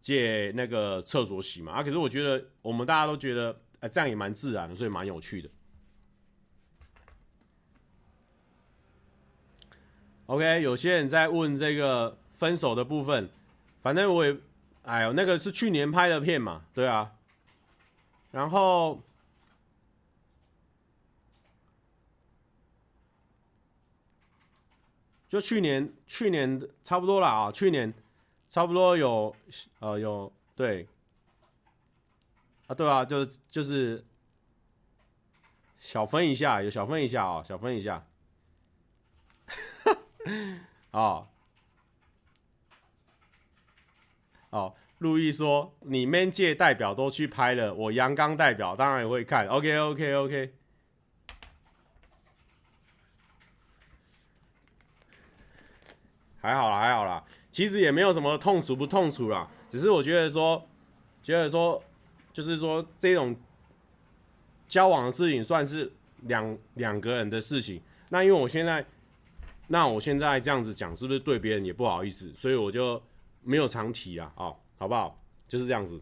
借那个厕所洗嘛。啊，可是我觉得我们大家都觉得。哎、这样也蛮自然的，所以蛮有趣的。OK，有些人在问这个分手的部分，反正我也，哎呦，那个是去年拍的片嘛，对啊。然后，就去年，去年差不多了啊，去年差不多有，呃，有对。啊，对啊，就是就是小分一下，有小分一下啊、小分一下。哦 哦，路易说你 man 界代表都去拍了，我阳刚代表当然也会看。OK OK OK，还好啦还好啦，其实也没有什么痛楚不痛楚啦，只是我觉得说，觉得说。就是说，这种交往的事情算是两两个人的事情。那因为我现在，那我现在这样子讲，是不是对别人也不好意思？所以我就没有常提啊，哦，好不好？就是这样子。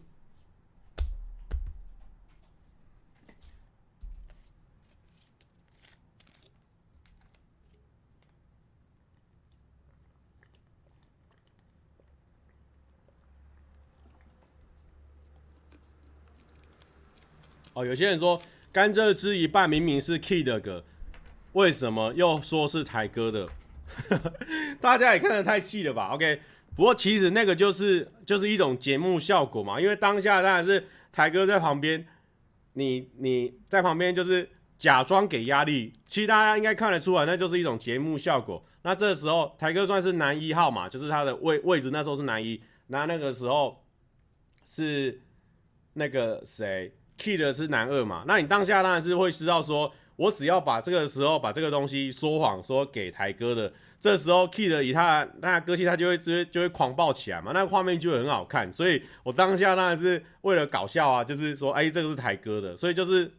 哦，有些人说甘蔗汁一半明明是 Kid 的歌，为什么又说是台哥的？大家也看得太细了吧？OK，不过其实那个就是就是一种节目效果嘛，因为当下当然是台哥在旁边，你你在旁边就是假装给压力，其实大家应该看得出来，那就是一种节目效果。那这时候台哥算是男一号嘛，就是他的位位置那时候是男一，那那个时候是那个谁？Kid 是男二嘛？那你当下当然是会知道说，我只要把这个时候把这个东西说谎说给台哥的，这时候 Kid 以他那个个性，他就会直接就会狂暴起来嘛，那画面就会很好看。所以我当下当然是为了搞笑啊，就是说，哎，这个是台哥的，所以就是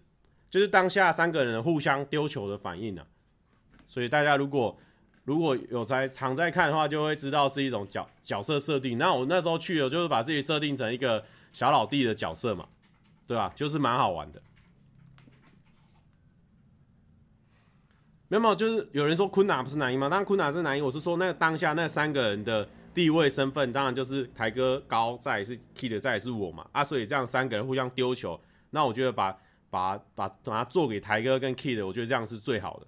就是当下三个人互相丢球的反应啊。所以大家如果如果有在常在看的话，就会知道是一种角角色设定。那我那时候去了，就是把自己设定成一个小老弟的角色嘛。对吧？就是蛮好玩的。没有没有，就是有人说坤达不是男一吗？当然坤娜是男一。我是说，那当下那三个人的地位身份，当然就是台哥高，再是 Kid，再是我嘛。啊，所以这样三个人互相丢球，那我觉得把把把把它做给台哥跟 Kid，我觉得这样是最好的。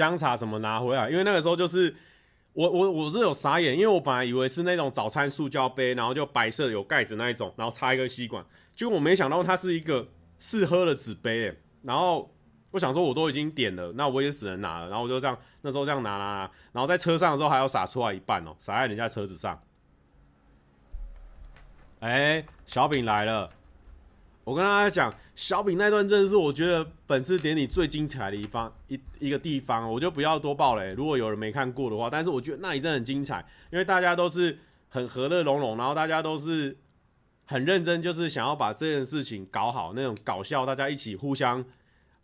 姜茶怎么拿回来？因为那个时候就是我我我是有傻眼，因为我本来以为是那种早餐塑胶杯，然后就白色有盖子那一种，然后插一个吸管，结果我没想到它是一个试喝的纸杯，然后我想说我都已经点了，那我也只能拿了，然后我就这样那时候这样拿拿拿，然后在车上的时候还要洒出来一半哦，洒在人家车子上。哎，小饼来了，我跟大家讲，小饼那段真的是我觉得本次典礼最精彩的一方一一个地方，我就不要多爆雷。如果有人没看过的话，但是我觉得那一阵很精彩，因为大家都是很和乐融融，然后大家都是很认真，就是想要把这件事情搞好，那种搞笑，大家一起互相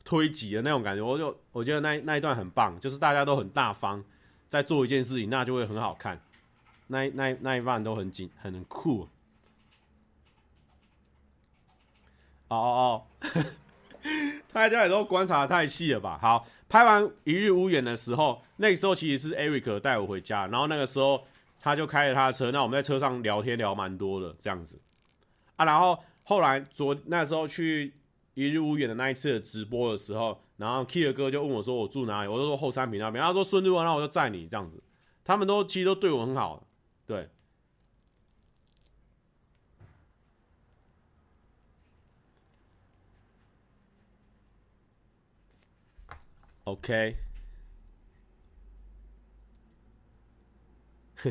推挤的那种感觉，我就我觉得那那一段很棒，就是大家都很大方在做一件事情，那就会很好看。那那那一段都很紧，很酷。哦哦哦，大家也都观察得太细了吧？好，拍完《一日屋檐》的时候，那个时候其实是 Eric 带我回家，然后那个时候他就开着他的车，那我们在车上聊天聊蛮多的这样子啊。然后后来昨那时候去《一日屋檐》的那一次直播的时候，然后 Key 哥就问我说我住哪里，我就说后山坪那边，他说顺路啊，那我就载你这样子。他们都其实都对我很好，对。OK，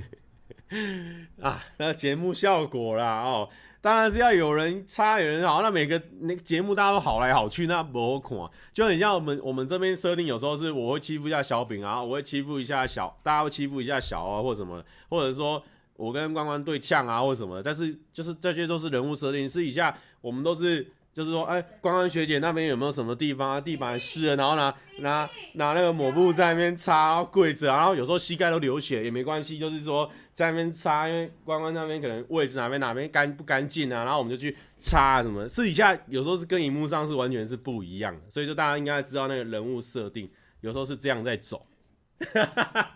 啊，那节目效果啦哦，当然是要有人差有人好，那每个那个节目大家都好来好去，那不好看，就很像我们我们这边设定，有时候是我会欺负一下小饼啊，我会欺负一下小，大家会欺负一下小啊，或什么，或者说我跟关关对呛啊，或什么，但是就是这些都是人物设定，私底下我们都是。就是说，哎、欸，关关学姐那边有没有什么地方啊？地板湿了，然后拿拿拿那个抹布在那边擦，然后跪着，然后有时候膝盖都流血也没关系，就是说在那边擦，因为关关那边可能位置哪边哪边干不干净啊，然后我们就去擦什么。私底下有时候是跟荧幕上是完全是不一样的，所以就大家应该知道那个人物设定，有时候是这样在走。哈哈哈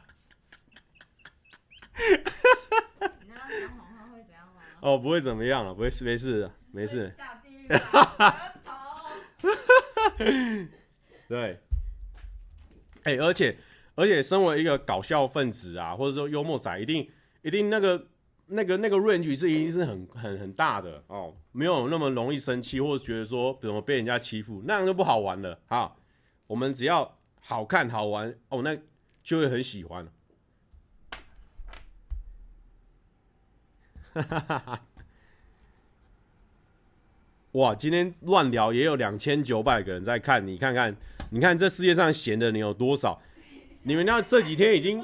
你刚刚讲谎话会怎样吗？哦，不会怎么样了，不会，没事的，没事。哈 哈对，哎、而且而且，身为一个搞笑分子啊，或者说幽默仔，一定一定那个那个那个 range 是一定是很很很大的哦，没有那么容易生气，或者觉得说怎么被人家欺负，那样就不好玩了啊。我们只要好看好玩哦，那就会很喜欢。哈哈哈哈。哇，今天乱聊也有两千九百个人在看，你看看，你看这世界上闲的你有多少？你们那这几天已经，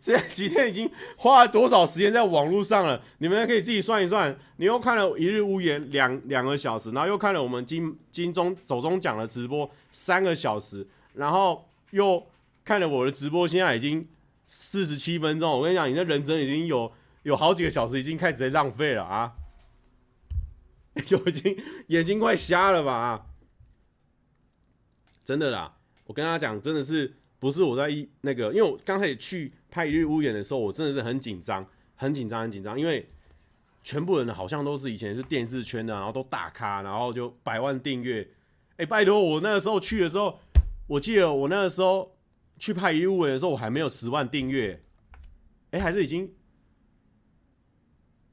这几天已经花了多少时间在网络上了？你们可以自己算一算。你又看了一日屋檐两两个小时，然后又看了我们金金钟走钟奖的直播三个小时，然后又看了我的直播，现在已经四十七分钟。我跟你讲，你的人生已经有有好几个小时已经开始在浪费了啊！就已经眼睛快瞎了吧？真的啦，我跟他讲，真的是不是我在一那个，因为我刚开始去拍《一日屋檐》的时候，我真的是很紧张，很紧张，很紧张，因为全部人好像都是以前是电视圈的，然后都大咖，然后就百万订阅。哎，拜托，我那个时候去的时候，我记得我那个时候去拍《一日屋檐》的时候，我还没有十万订阅，哎，还是已经。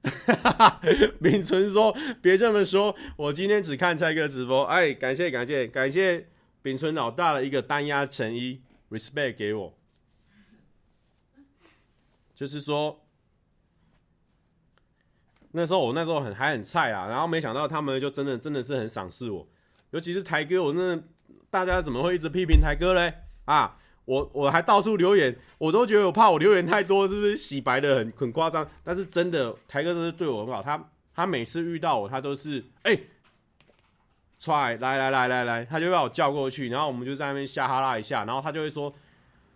哈哈哈，秉存说：“别这么说，我今天只看蔡哥直播。”哎，感谢感谢感谢秉存老大的一个单压诚意，respect 给我。就是说，那时候我那时候很还很菜啊，然后没想到他们就真的真的是很赏识我，尤其是台哥，我真的大家怎么会一直批评台哥嘞？啊！我我还到处留言，我都觉得我怕我留言太多，是不是洗白的很很夸张？但是真的，台哥真的对我很好，他他每次遇到我，他都是哎，出、欸、来来来来来，他就把我叫过去，然后我们就在那边瞎哈拉一下，然后他就会说，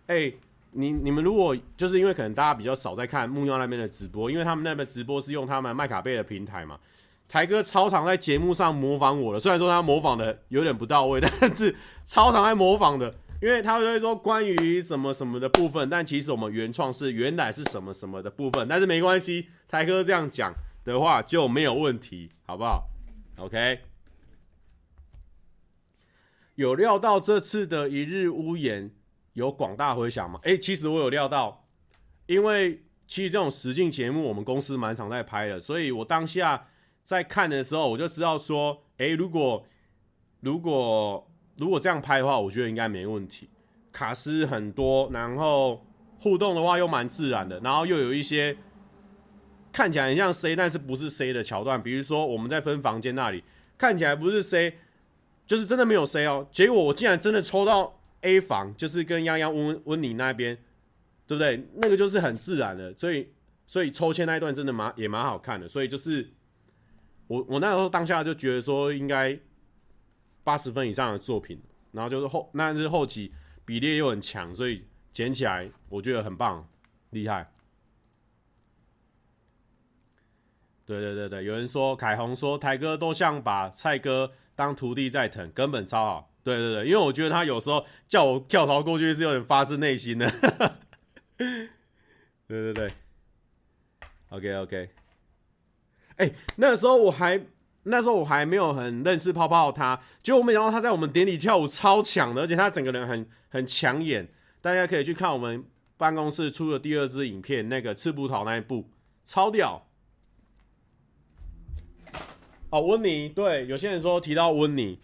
哎、你你们如果就是因为可能大家比较少在看木曜那边的直播，因为他们那边直播是用他们麦卡贝的平台嘛，台哥超常在节目上模仿我的，虽然说他模仿的有点不到位，但是超常在模仿的。因为他会说关于什么什么的部分，但其实我们原创是原来是什么什么的部分，但是没关系，才哥这样讲的话就没有问题，好不好？OK，有料到这次的一日屋檐有广大回响吗？诶，其实我有料到，因为其实这种实境节目我们公司蛮常在拍的，所以我当下在看的时候我就知道说，诶，如果如果。如果这样拍的话，我觉得应该没问题。卡司很多，然后互动的话又蛮自然的，然后又有一些看起来很像 C，但是不是 C 的桥段。比如说我们在分房间那里，看起来不是 C，就是真的没有 C 哦。结果我竟然真的抽到 A 房，就是跟泱泱温温妮那边，对不对？那个就是很自然的，所以所以抽签那一段真的蛮也蛮好看的。所以就是我我那时候当下就觉得说应该八十分以上的作品，然后就是后那是后期比例又很强，所以捡起来我觉得很棒，厉害。对对对对，有人说凯宏说台哥都像把蔡哥当徒弟在疼，根本超好。对对对，因为我觉得他有时候叫我跳槽过去是有点发自内心的。对对对，OK OK。哎，那时候我还那时候我还没有很认识泡泡他，结果我没想到他在我们典礼跳舞超强的，而且他整个人很很抢眼。大家可以去看我们办公室出的第二支影片，那个吃葡萄那一部，超屌。哦，温妮，对，有些人说提到温妮，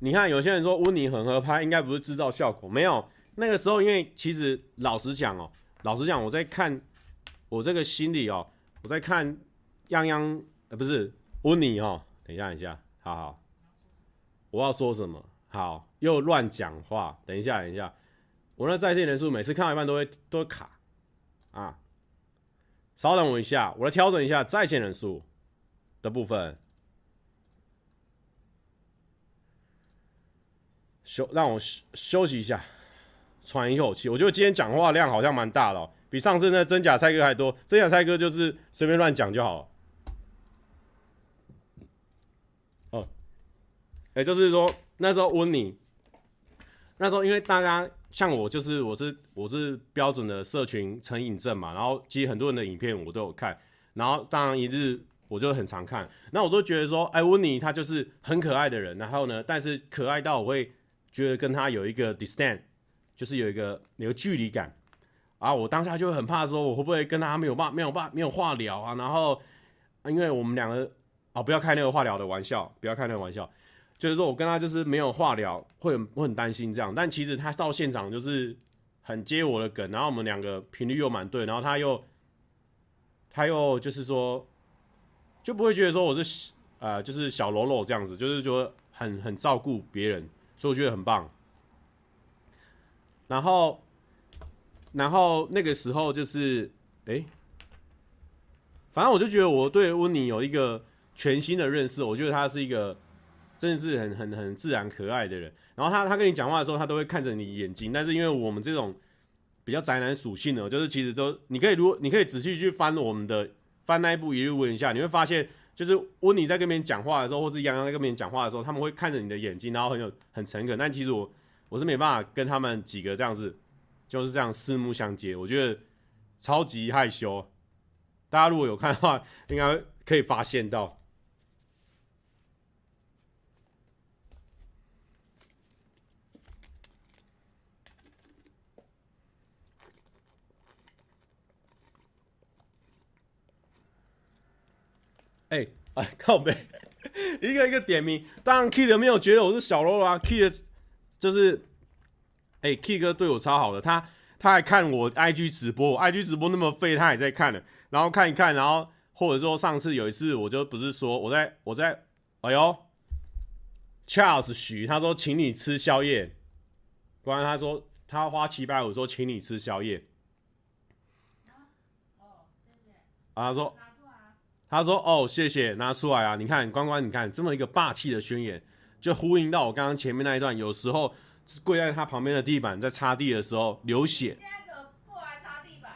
你看有些人说温妮很合拍，应该不是制造效果，没有。那个时候，因为其实老实讲哦，老实讲，我在看我这个心里哦，我在看泱泱，呃，不是问你哦，等一下，等一下，好好，我要说什么？好，又乱讲话，等一下，等一下，我那在线人数每次看到一半都会都会卡啊，稍等我一下，我来调整一下在线人数的部分。休，让我休休息一下，喘一口气。我觉得今天讲话量好像蛮大的，比上次那真假猜歌还多。真假猜歌就是随便乱讲就好了。哦，哎，就是说那时候温妮，那时候因为大家像我，就是我是我是标准的社群成瘾症嘛，然后其实很多人的影片我都有看，然后当然一日我就很常看，那我都觉得说，哎，温妮她就是很可爱的人，然后呢，但是可爱到我会。觉得跟他有一个 distance，就是有一个有个距离感啊，我当下就很怕说，我会不会跟他没有办没有办没有话聊啊？然后，因为我们两个啊，不要开那个话聊的玩笑，不要开那个玩笑，就是说我跟他就是没有话聊，会很会很担心这样。但其实他到现场就是很接我的梗，然后我们两个频率又蛮对，然后他又他又就是说就不会觉得说我是呃就是小喽啰这样子，就是说很很照顾别人。所以我觉得很棒，然后，然后那个时候就是，哎、反正我就觉得我对温妮有一个全新的认识。我觉得他是一个真的是很很很自然可爱的人。然后他他跟你讲话的时候，他都会看着你眼睛。但是因为我们这种比较宅男属性的，就是其实都你可以如果你可以仔细去翻我们的翻那一部一日问一下，你会发现。就是温妮在跟别人讲话的时候，或是泱泱在跟别人讲话的时候，他们会看着你的眼睛，然后很有很诚恳。但其实我我是没办法跟他们几个这样子，就是这样四目相接，我觉得超级害羞。大家如果有看的话，应该可以发现到。哎、欸，哎，靠背，一个一个点名。当然，Kid 没有觉得我是小喽啰啊。Kid 就是，哎、欸，Kid 哥对我超好的，他他还看我 IG 直播，IG 直播那么废，他也在看的。然后看一看，然后或者说上次有一次，我就不是说我在我在，哎呦，Charles 许他说请你吃宵夜，不然他说他花七百五说请你吃宵夜。哦，谢谢。啊，他说。他说：“哦，谢谢，拿出来啊！你看，关关，你看这么一个霸气的宣言，就呼应到我刚刚前面那一段。有时候跪在他旁边的地板，在擦地的时候流血。过来擦地板。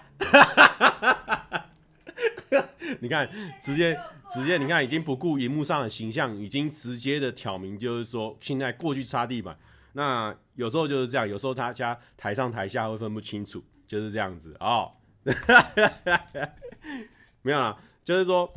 你看，直接直接，你看已经不顾荧幕上的形象，已经直接的挑明，就是说现在过去擦地板。那有时候就是这样，有时候大家台上台下会分不清楚，就是这样子哦。没有啦，就是说。”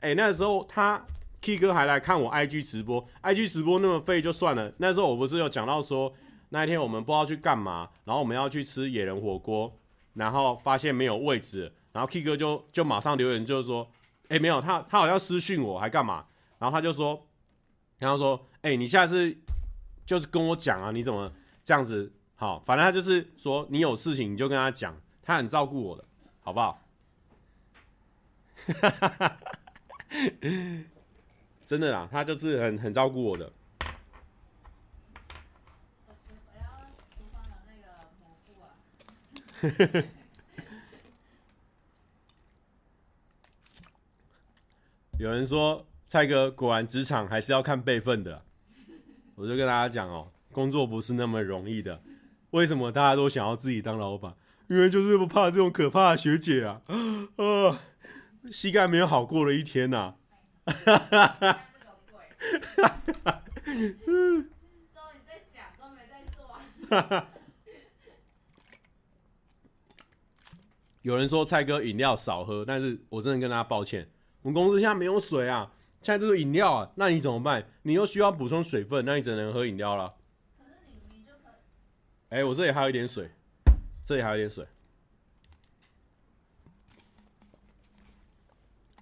哎、那时候他 K 哥还来看我 IG 直播，IG 直播那么废就算了。那时候我不是有讲到说，那一天我们不知道去干嘛，然后我们要去吃野人火锅，然后发现没有位置，然后 K 哥就就马上留言就是说，哎、没有，他他好像私讯我还干嘛，然后他就说，然后说，哎、欸，你下次就是跟我讲啊，你怎么这样子？好，反正他就是说你有事情你就跟他讲，他很照顾我的，好不好？哈哈哈。真的啦，他就是很很照顾我的。有人说蔡哥果然职场还是要看辈分的，我就跟大家讲哦，工作不是那么容易的。为什么大家都想要自己当老板？因为就是不怕这种可怕的学姐啊，呃，膝盖没有好过的一天呐、啊。哈哈哈哈哈。嗯，都你在讲，都没在做。哈哈。有人说蔡哥饮料少喝，但是我真的跟大家抱歉。我们公司现在没有水啊，现在都是饮料啊，那你怎么办？你又需要补充水分，那你只能喝饮料了。可是你明明就可以。哎，我这里还有一点水，这里还有一点水。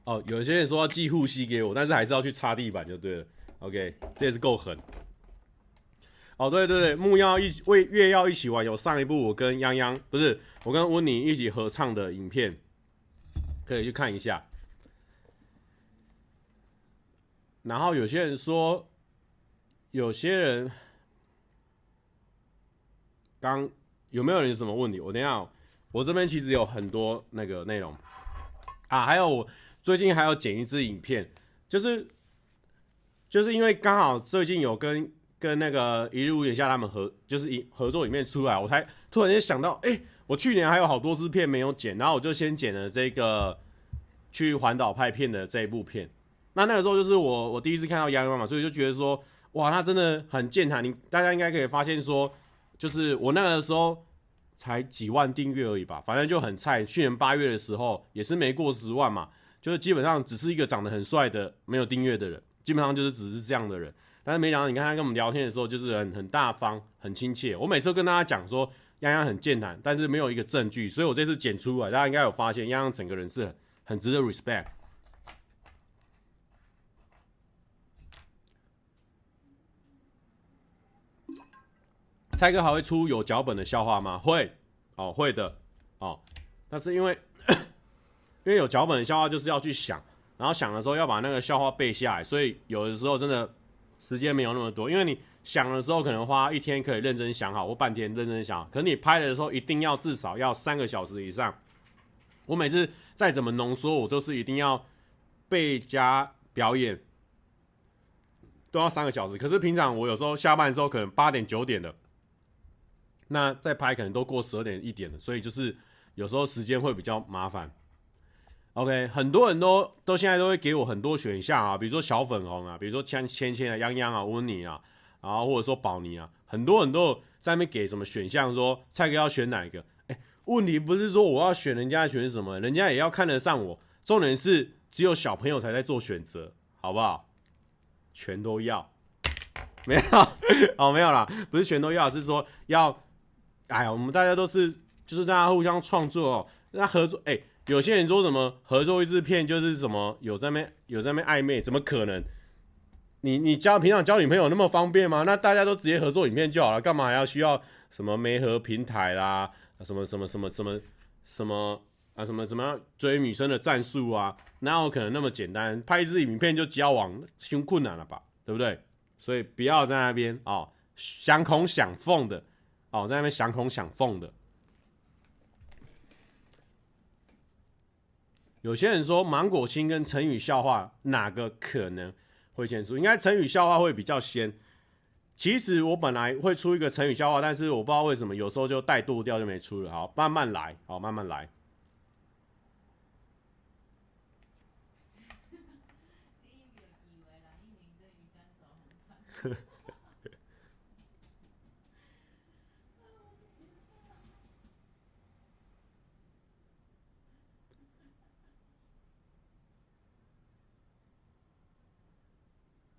哦，有些人说要寄护膝给我，但是还是要去擦地板就对了。OK，这也是够狠。哦，对对对，木曜一起为月曜一起玩，有上一部我跟泱泱不是我跟温妮一起合唱的影片，可以去看一下。然后有些人说，有些人刚有没有人有什么问题？我等一下，我这边其实有很多那个内容啊，还有最近还要剪一支影片，就是就是因为刚好最近有跟跟那个一日屋檐下他们合，就是一合作影片出来，我才突然间想到，哎，我去年还有好多支片没有剪，然后我就先剪了这个去环岛拍片的这一部片。那那个时候就是我我第一次看到泱泱嘛，所以就觉得说，哇，他真的很健谈。你大家应该可以发现说，就是我那个时候才几万订阅而已吧，反正就很菜。去年八月的时候也是没过十万嘛，就是基本上只是一个长得很帅的没有订阅的人，基本上就是只是这样的人。但是没想到，你看他跟我们聊天的时候，就是很很大方、很亲切。我每次都跟大家讲说，泱泱很健谈，但是没有一个证据，所以我这次剪出来，大家应该有发现，泱泱整个人是很很值得 respect。蔡哥还会出有脚本的笑话吗？会，哦，会的，哦，那是因为，因为有脚本的笑话就是要去想，然后想的时候要把那个笑话背下来，所以有的时候真的时间没有那么多，因为你想的时候可能花一天可以认真想好，或半天认真想，可是你拍的时候一定要至少要三个小时以上。我每次再怎么浓缩，我都是一定要背加表演，都要三个小时。可是平常我有时候下班的时候可能八点九点的。那再拍可能都过十二点一点了，所以就是有时候时间会比较麻烦。OK，很多人都都现在都会给我很多选项啊，比如说小粉红啊，比如说像芊芊啊、泱泱啊、温妮啊，然后或者说宝妮啊，很多人都在那边给什么选项，说蔡哥要选哪一个？哎，问题不是说我要选人家选什么，人家也要看得上我。重点是只有小朋友才在做选择，好不好？全都要？没有？哦，没有啦，不是全都要，是说要。哎呀，我们大家都是，就是大家互相创作哦。那合作，哎，有些人说什么合作一支片就是什么有在那有在那暧昧，怎么可能？你你交平常交女朋友那么方便吗？那大家都直接合作影片就好了，干嘛还要需要什么媒合平台啦，什么什么什么什么什么啊什么什么追女生的战术啊？哪有可能那么简单？拍一支影片就交往，挺困难了吧？对不对？所以不要在那边哦，想孔想缝的。哦，在那边想孔想缝的，有些人说芒果青跟成语笑话哪个可能会先出？应该成语笑话会比较先。其实我本来会出一个成语笑话，但是我不知道为什么有时候就怠惰掉就没出了。好，慢慢来，好，慢慢来。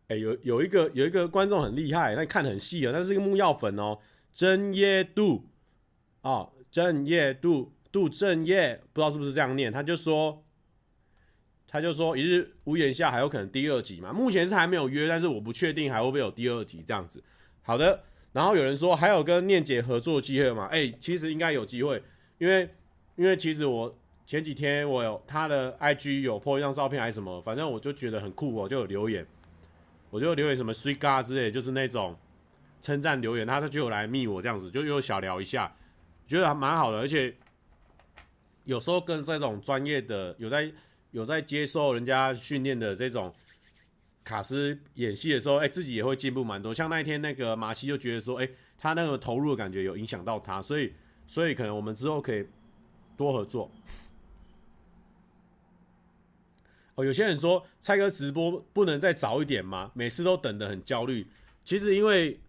哎、有有一个有一个观众很厉害，那看很细啊，那是一个木药粉哦，正业度哦，正业度杜正业，不知道是不是这样念，他就说，他就说一日屋檐下还有可能第二集嘛，目前是还没有约，但是我不确定还会不会有第二集这样子。好的，然后有人说还有跟念姐合作机会吗？哎、其实应该有机会，因为因为其实我前几天我有他的 IG 有 po 一张照片还是什么，反正我就觉得很酷哦，就有留言。我就留言什么 sweet god 之类，就是那种称赞留言，他他就有来密我这样子，就又小聊一下，觉得还蛮好的，而且有时候跟这种专业的有在有在接受人家训练的这种卡司演戏的时候，哎、自己也会进步蛮多。像那一天那个马西就觉得说，哎、他那个投入的感觉有影响到他，所以所以可能我们之后可以多合作。哦，有些人说蔡哥直播不能再早一点吗？每次都等得很焦虑。其实因为，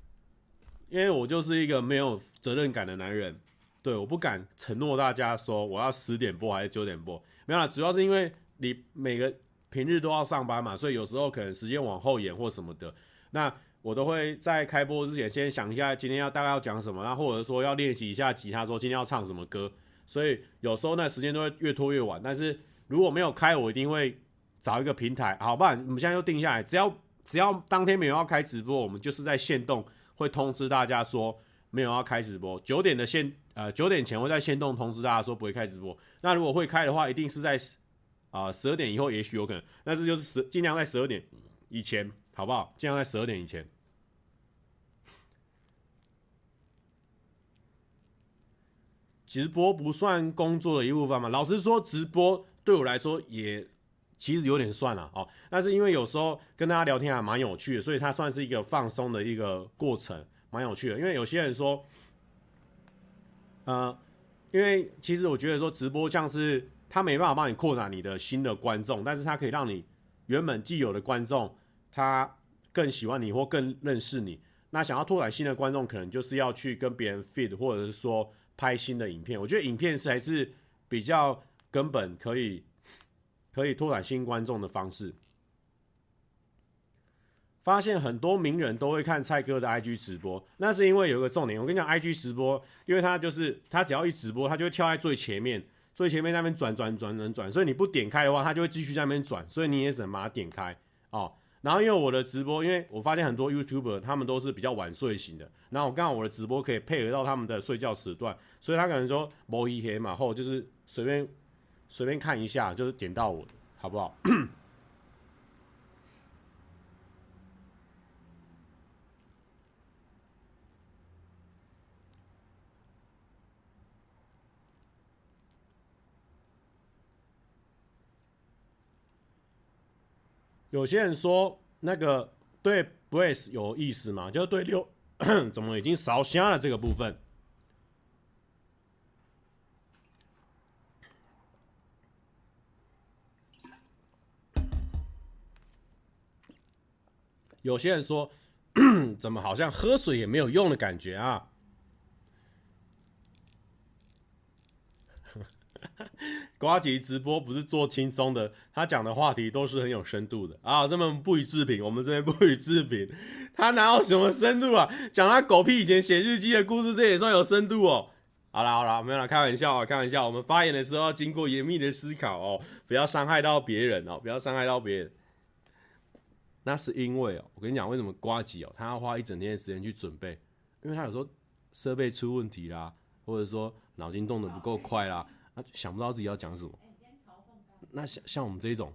因为我就是一个没有责任感的男人，对，我不敢承诺大家说我要十点播还是九点播，没有啦，主要是因为你每个平日都要上班嘛，所以有时候可能时间往后延或什么的，那我都会在开播之前先想一下今天要大概要讲什么，那或者说要练习一下吉他，说今天要唱什么歌，所以有时候那时间都会越拖越晚。但是如果没有开，我一定会。找一个平台，好，不然我们现在就定下来，只要只要当天没有要开直播，我们就是在限动会通知大家说没有要开直播，九点的限呃九点前会在限动通知大家说不会开直播。那如果会开的话，一定是在啊十二点以后，也许有可能，但是就是十尽量在十二点以前，好不好？尽量在十二点以前。直播不算工作的一部分嘛？老实说，直播对我来说也。其实有点算了哦，但是因为有时候跟大家聊天还蛮有趣的，所以它算是一个放松的一个过程，蛮有趣的。因为有些人说，呃，因为其实我觉得说直播像是它没办法帮你扩展你的新的观众，但是它可以让你原本既有的观众他更喜欢你或更认识你。那想要拓展新的观众，可能就是要去跟别人 feed，或者是说拍新的影片。我觉得影片是还是比较根本可以。可以拓展新观众的方式。发现很多名人都会看蔡哥的 IG 直播，那是因为有一个重点。我跟你讲，IG 直播，因为他就是他只要一直播，他就会跳在最前面，最前面那边转转转转转，所以你不点开的话，他就会继续在那边转，所以你也只能把它点开哦。然后因为我的直播，因为我发现很多 YouTuber 他们都是比较晚睡型的，然后我刚好我的直播可以配合到他们的睡觉时段，所以他可能说摸一黑嘛，或就是随便。随便看一下，就是点到我，好不好？有些人说那个对 brace 有意思吗？就是对六 怎么已经烧瞎了这个部分。有些人说，怎么好像喝水也没有用的感觉啊？瓜吉直播不是做轻松的，他讲的话题都是很有深度的啊。这么不予置评，我们这边不予置评。他哪有什么深度啊？讲他狗屁以前写日记的故事，这也算有深度哦。好啦好啦，没有啦，开玩笑啊，开玩笑。我们发言的时候要经过严密的思考哦，不要伤害到别人哦，不要伤害到别人。那是因为哦，我跟你讲，为什么瓜吉哦，他要花一整天的时间去准备，因为他有时候设备出问题啦，或者说脑筋动得不够快啦，他想不到自己要讲什么。那像像我们这种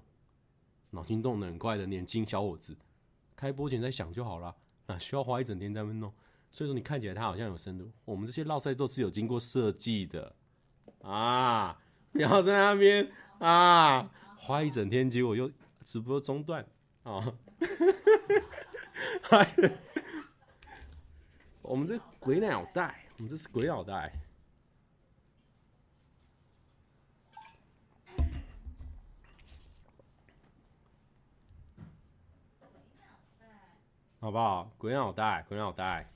脑筋动得很快的年轻小伙子，开播前再想就好了，哪需要花一整天在那边弄？所以说你看起来他好像有深度，我们这些绕赛都是有经过设计的啊，然后在那边啊花一整天，结果又直播中断啊。我们这鬼脑袋，我们这是鬼脑袋。好不好？鬼脑袋，鬼脑袋。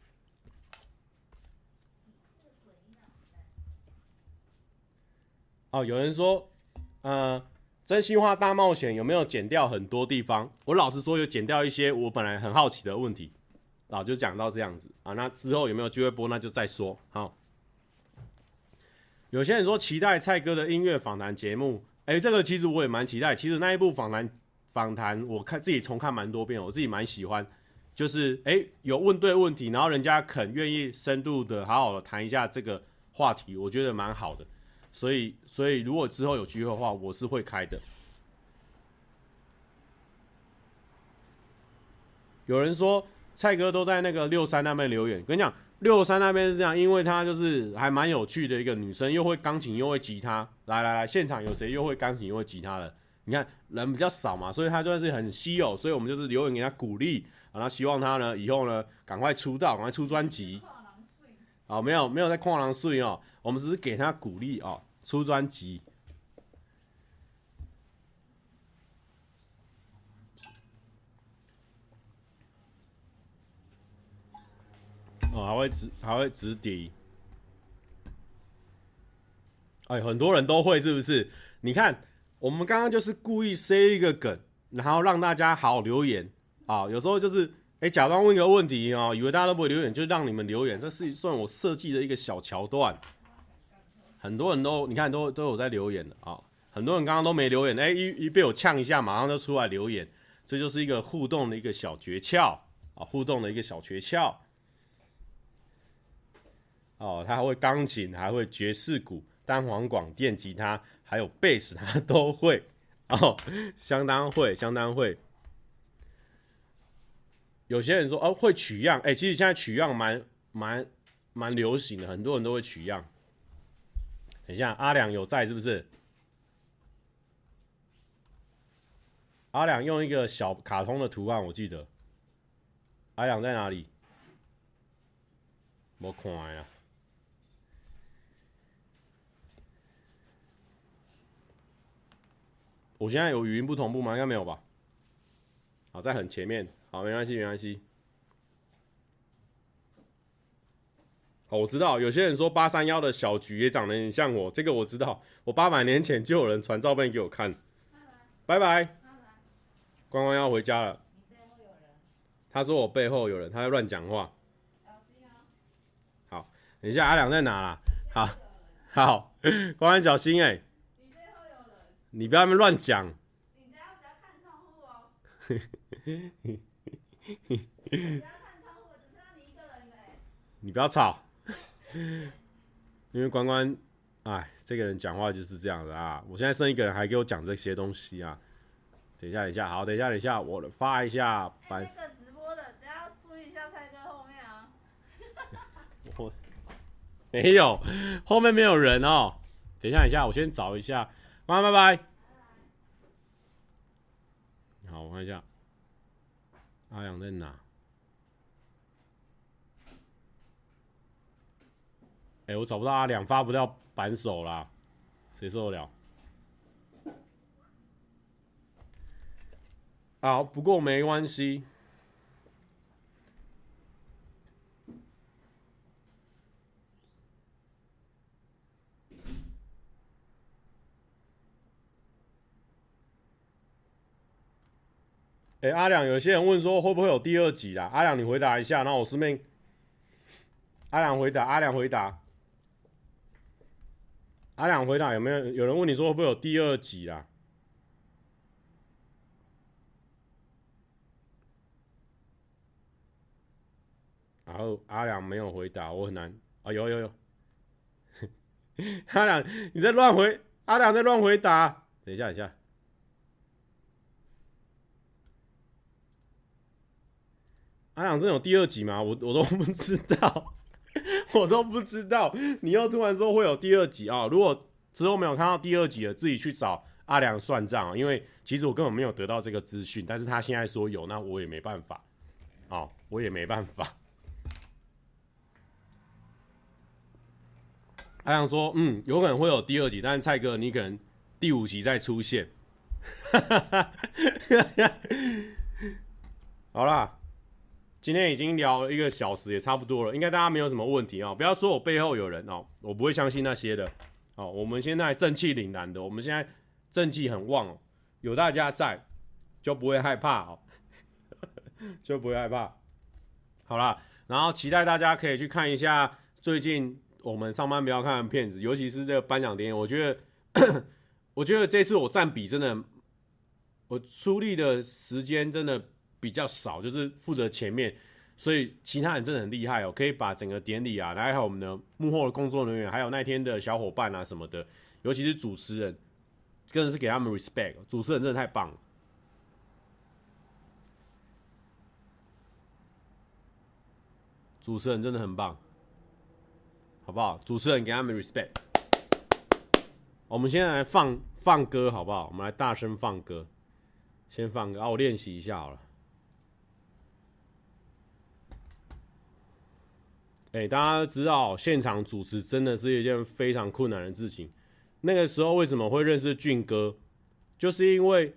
哦，有人说，呃。真心话大冒险有没有剪掉很多地方？我老实说，有剪掉一些我本来很好奇的问题，啊，就讲到这样子啊。那之后有没有机会播，那就再说。好，有些人说期待蔡哥的音乐访谈节目，哎、这个其实我也蛮期待。其实那一部访谈访谈，我看自己重看蛮多遍，我自己蛮喜欢。就是哎、有问对问题，然后人家肯愿意深度的好好的谈一下这个话题，我觉得蛮好的。所以，所以如果之后有机会的话，我是会开的。有人说蔡哥都在那个六三那边留言，跟你讲，六三那边是这样，因为他就是还蛮有趣的一个女生，又会钢琴又会吉他。来来来，现场有谁又会钢琴又会吉他的？你看人比较少嘛，所以他就是很稀有，所以我们就是留言给他鼓励，然后希望他呢以后呢赶快出道，赶快出专辑。好，没有没有在矿狼睡哦，我们只是给他鼓励哦，出专辑。哦，还会直还会直笛。哎，很多人都会是不是？你看。我们刚刚就是故意塞一个梗，然后让大家好留言啊。有时候就是哎，假装问一个问题哦，以为大家都不会留言，就让你们留言。这是算我设计的一个小桥段。很多人都你看都都有在留言的啊。很多人刚刚都没留言，哎，一一被我呛一下，马上就出来留言。这就是一个互动的一个小诀窍啊，互动的一个小诀窍。哦，他还会钢琴，还会爵士鼓、单簧管、电吉他。还有贝斯，他都会 哦，相当会，相当会。有些人说哦，会取样，哎、其实现在取样蛮蛮蛮流行的，很多人都会取样。等一下，阿良有在是不是？阿良用一个小卡通的图案，我记得。阿良在哪里？没看呀。我现在有语音不同步吗？应该没有吧。好，在很前面。好，没关系，没关系。好，我知道有些人说八三幺的小菊也长得很像我，这个我知道。我八百年前就有人传照片给我看。拜拜。关关要回家了。他说我背后有人，他在乱讲话。好，等一下阿良在哪啦？好，好，关关小心哎、欸。你不要那么乱讲。你不要看窗户哦。不要看窗户，只剩下你一个人嘞。你不要吵。因为关关，哎，这个人讲话就是这样的啊。我现在剩一个人，还给我讲这些东西啊。等一下，等一下，好，等一下，等一下，我发一下。白色直播的，等下注意一下蔡哥后面啊。我没有，后面没有人哦。等一下，等一下，我先找一下。拜拜拜。好，我看一下，阿阳在哪？哎、我找不到阿良，发不到扳手啦，谁受得了？好，不过没关系。哎、阿良，有些人问说会不会有第二集啦？阿良，你回答一下，那我顺便。阿良回答，阿良回答，阿良回答，有没有有人问你说会不会有第二集啦？然后阿良没有回答，我很难啊，有有有，阿良你在乱回，阿良在乱回答，等一下，等一下。阿良，真有第二集吗？我我都不知道，我都不知道。你又突然说会有第二集啊？如果之后没有看到第二集的，自己去找阿良算账。因为其实我根本没有得到这个资讯，但是他现在说有，那我也没办法。哦，我也没办法。阿良说，嗯，有可能会有第二集，但是蔡哥你可能第五集再出现。好啦。今天已经聊了一个小时，也差不多了，应该大家没有什么问题啊、不要说我背后有人哦、我不会相信那些的哦、我们现在正气凛然的，我们现在正气很旺哦、有大家在就不会害怕哦、就不会害怕。好啦，然后期待大家可以去看一下最近我们上班不要看的片子，尤其是这个颁奖典礼，我觉得 我觉得这次我占比真的，我出力的时间真的。比较少，就是负责前面，所以其他人真的很厉害哦，可以把整个典礼啊，然后还有我们的幕后的工作人员，还有那天的小伙伴啊什么的，尤其是主持人，真的是给他们 respect，主持人真的太棒了。主持人真的很棒，好不好？主持人给他们 respect。我们现在来放放歌，好不好？我们来大声放歌，先放歌啊！我练习一下好了。哎、大家都知道，现场主持真的是一件非常困难的事情。那个时候为什么会认识俊哥？就是因为，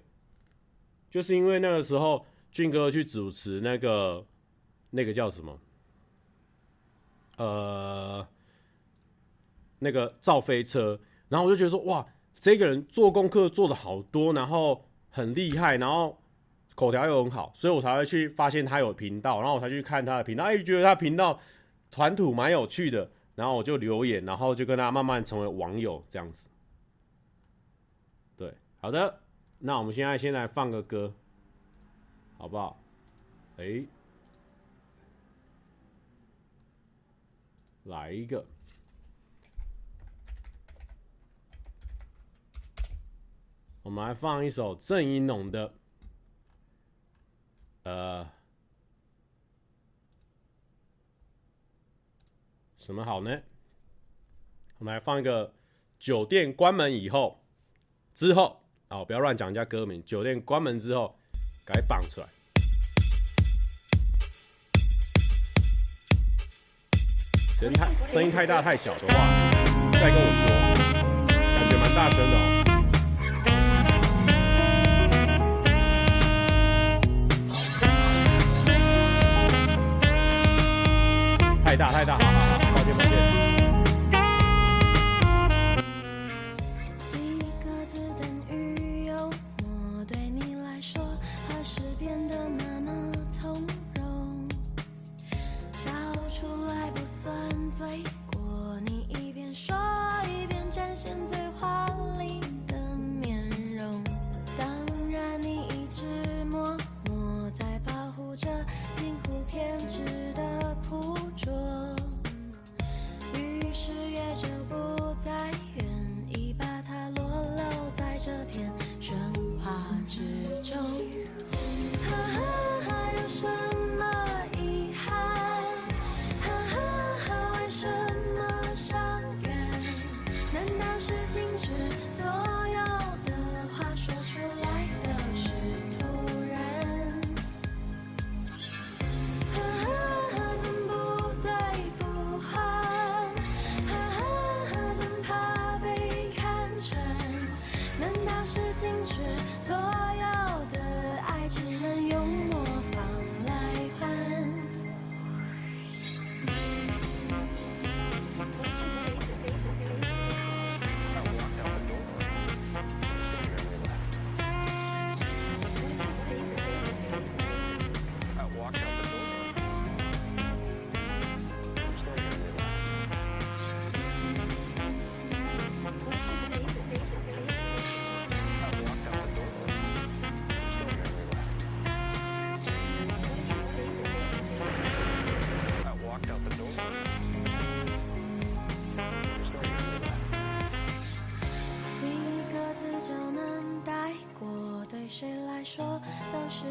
就是因为那个时候俊哥去主持那个那个叫什么？呃，那个造飞车。然后我就觉得说，哇，这个人做功课做的好多，然后很厉害，然后口条又很好，所以我才会去发现他有频道，然后我才去看他的频道，哎，觉得他频道谈吐蛮有趣的，然后我就留言，然后就跟他慢慢成为网友这样子。对，好的，那我们现在先来放个歌，好不好？哎，来一个。我们来放一首郑宜农的，呃，什么好呢？我们来放一个酒店关门以后，之后哦，不要乱讲人家歌名。酒店关门之后，给它绑出来。声音太声音太大太小的话，再跟我说。感觉蛮大声的哦。太大太大，好好 Gracias,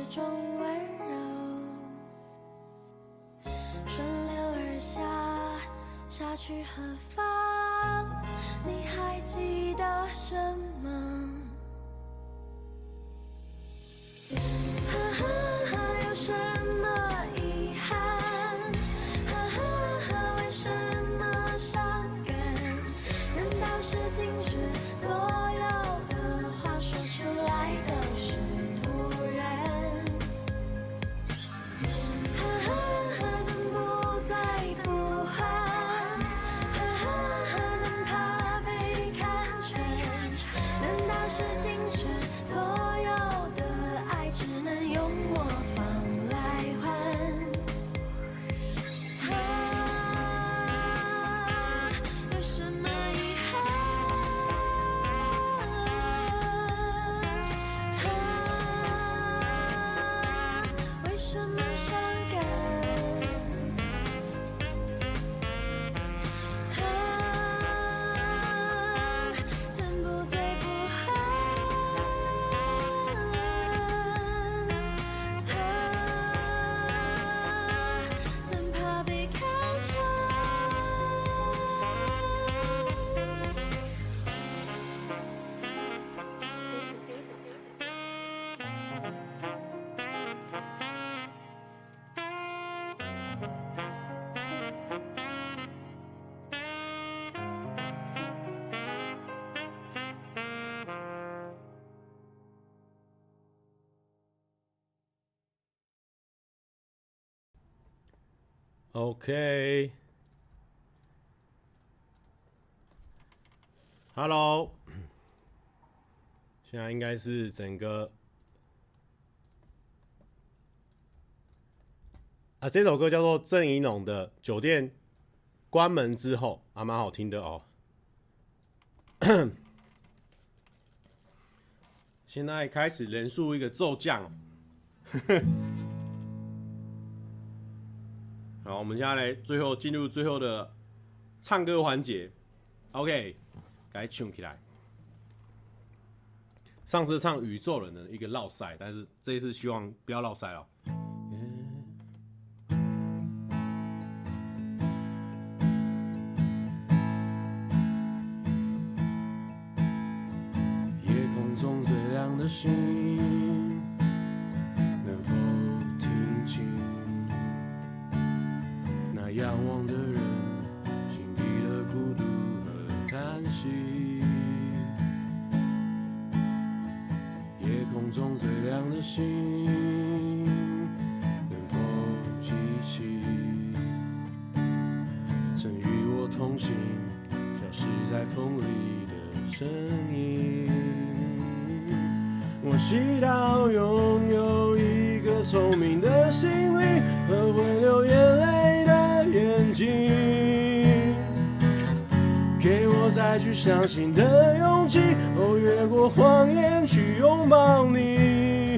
种温柔顺流而下，沙去何方？你还记得。OK，Hello，现在应该是整个啊，这首歌叫做郑怡农的《酒店关门之后》，还蛮好听的哦。现在开始人数一个骤降。我们接下来最后进入最后的唱歌环节。OK，该唱起来。上次唱宇宙人的一个绕赛，但是这一次希望不要绕赛了。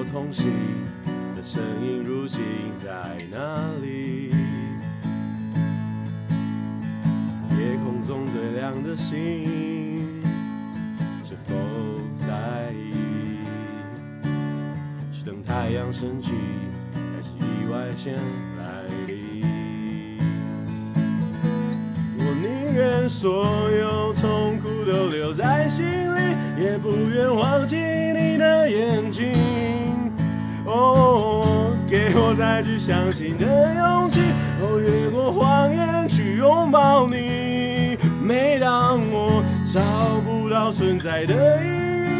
我同行的身影，如今在哪里？夜空中最亮的星，是否在意？是等太阳升起，还是意外先来临？我宁愿所有痛苦都留在心里，也不愿忘记你的眼睛。哦，给我再去相信的勇气，哦，越过谎言去拥抱你。每当我找不到存在的意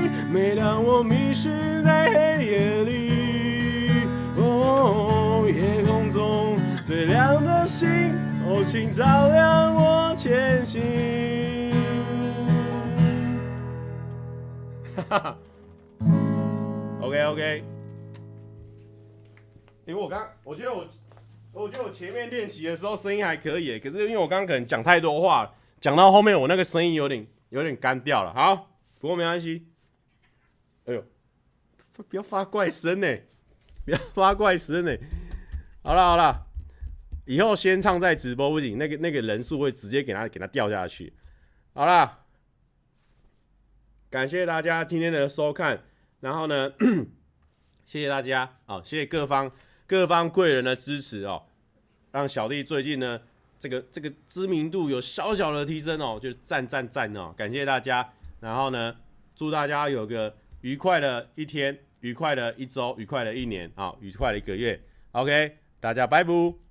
义。每当我迷失在黑夜里，哦，夜空中最亮的星，哦，请照亮我前行。哈哈，OK OK，因为我刚，我觉得我，我觉得我前面练习的时候声音还可以，可是因为我刚刚可能讲太多话，讲到后面我那个声音有点有点干掉了。好，不过没关系。哎呦，不要发怪声呢！不要发怪声呢！好了好了，以后先唱再直播不行，那个那个人数会直接给他给他掉下去。好了，感谢大家今天的收看，然后呢，谢谢大家好、谢谢各方各方贵人的支持哦，让小弟最近呢这个这个知名度有小小的提升哦，就赞赞赞哦，感谢大家，然后呢，祝大家有个。愉快的一天，愉快的一周，愉快的一年啊，愉快的一个月。OK，大家拜拜。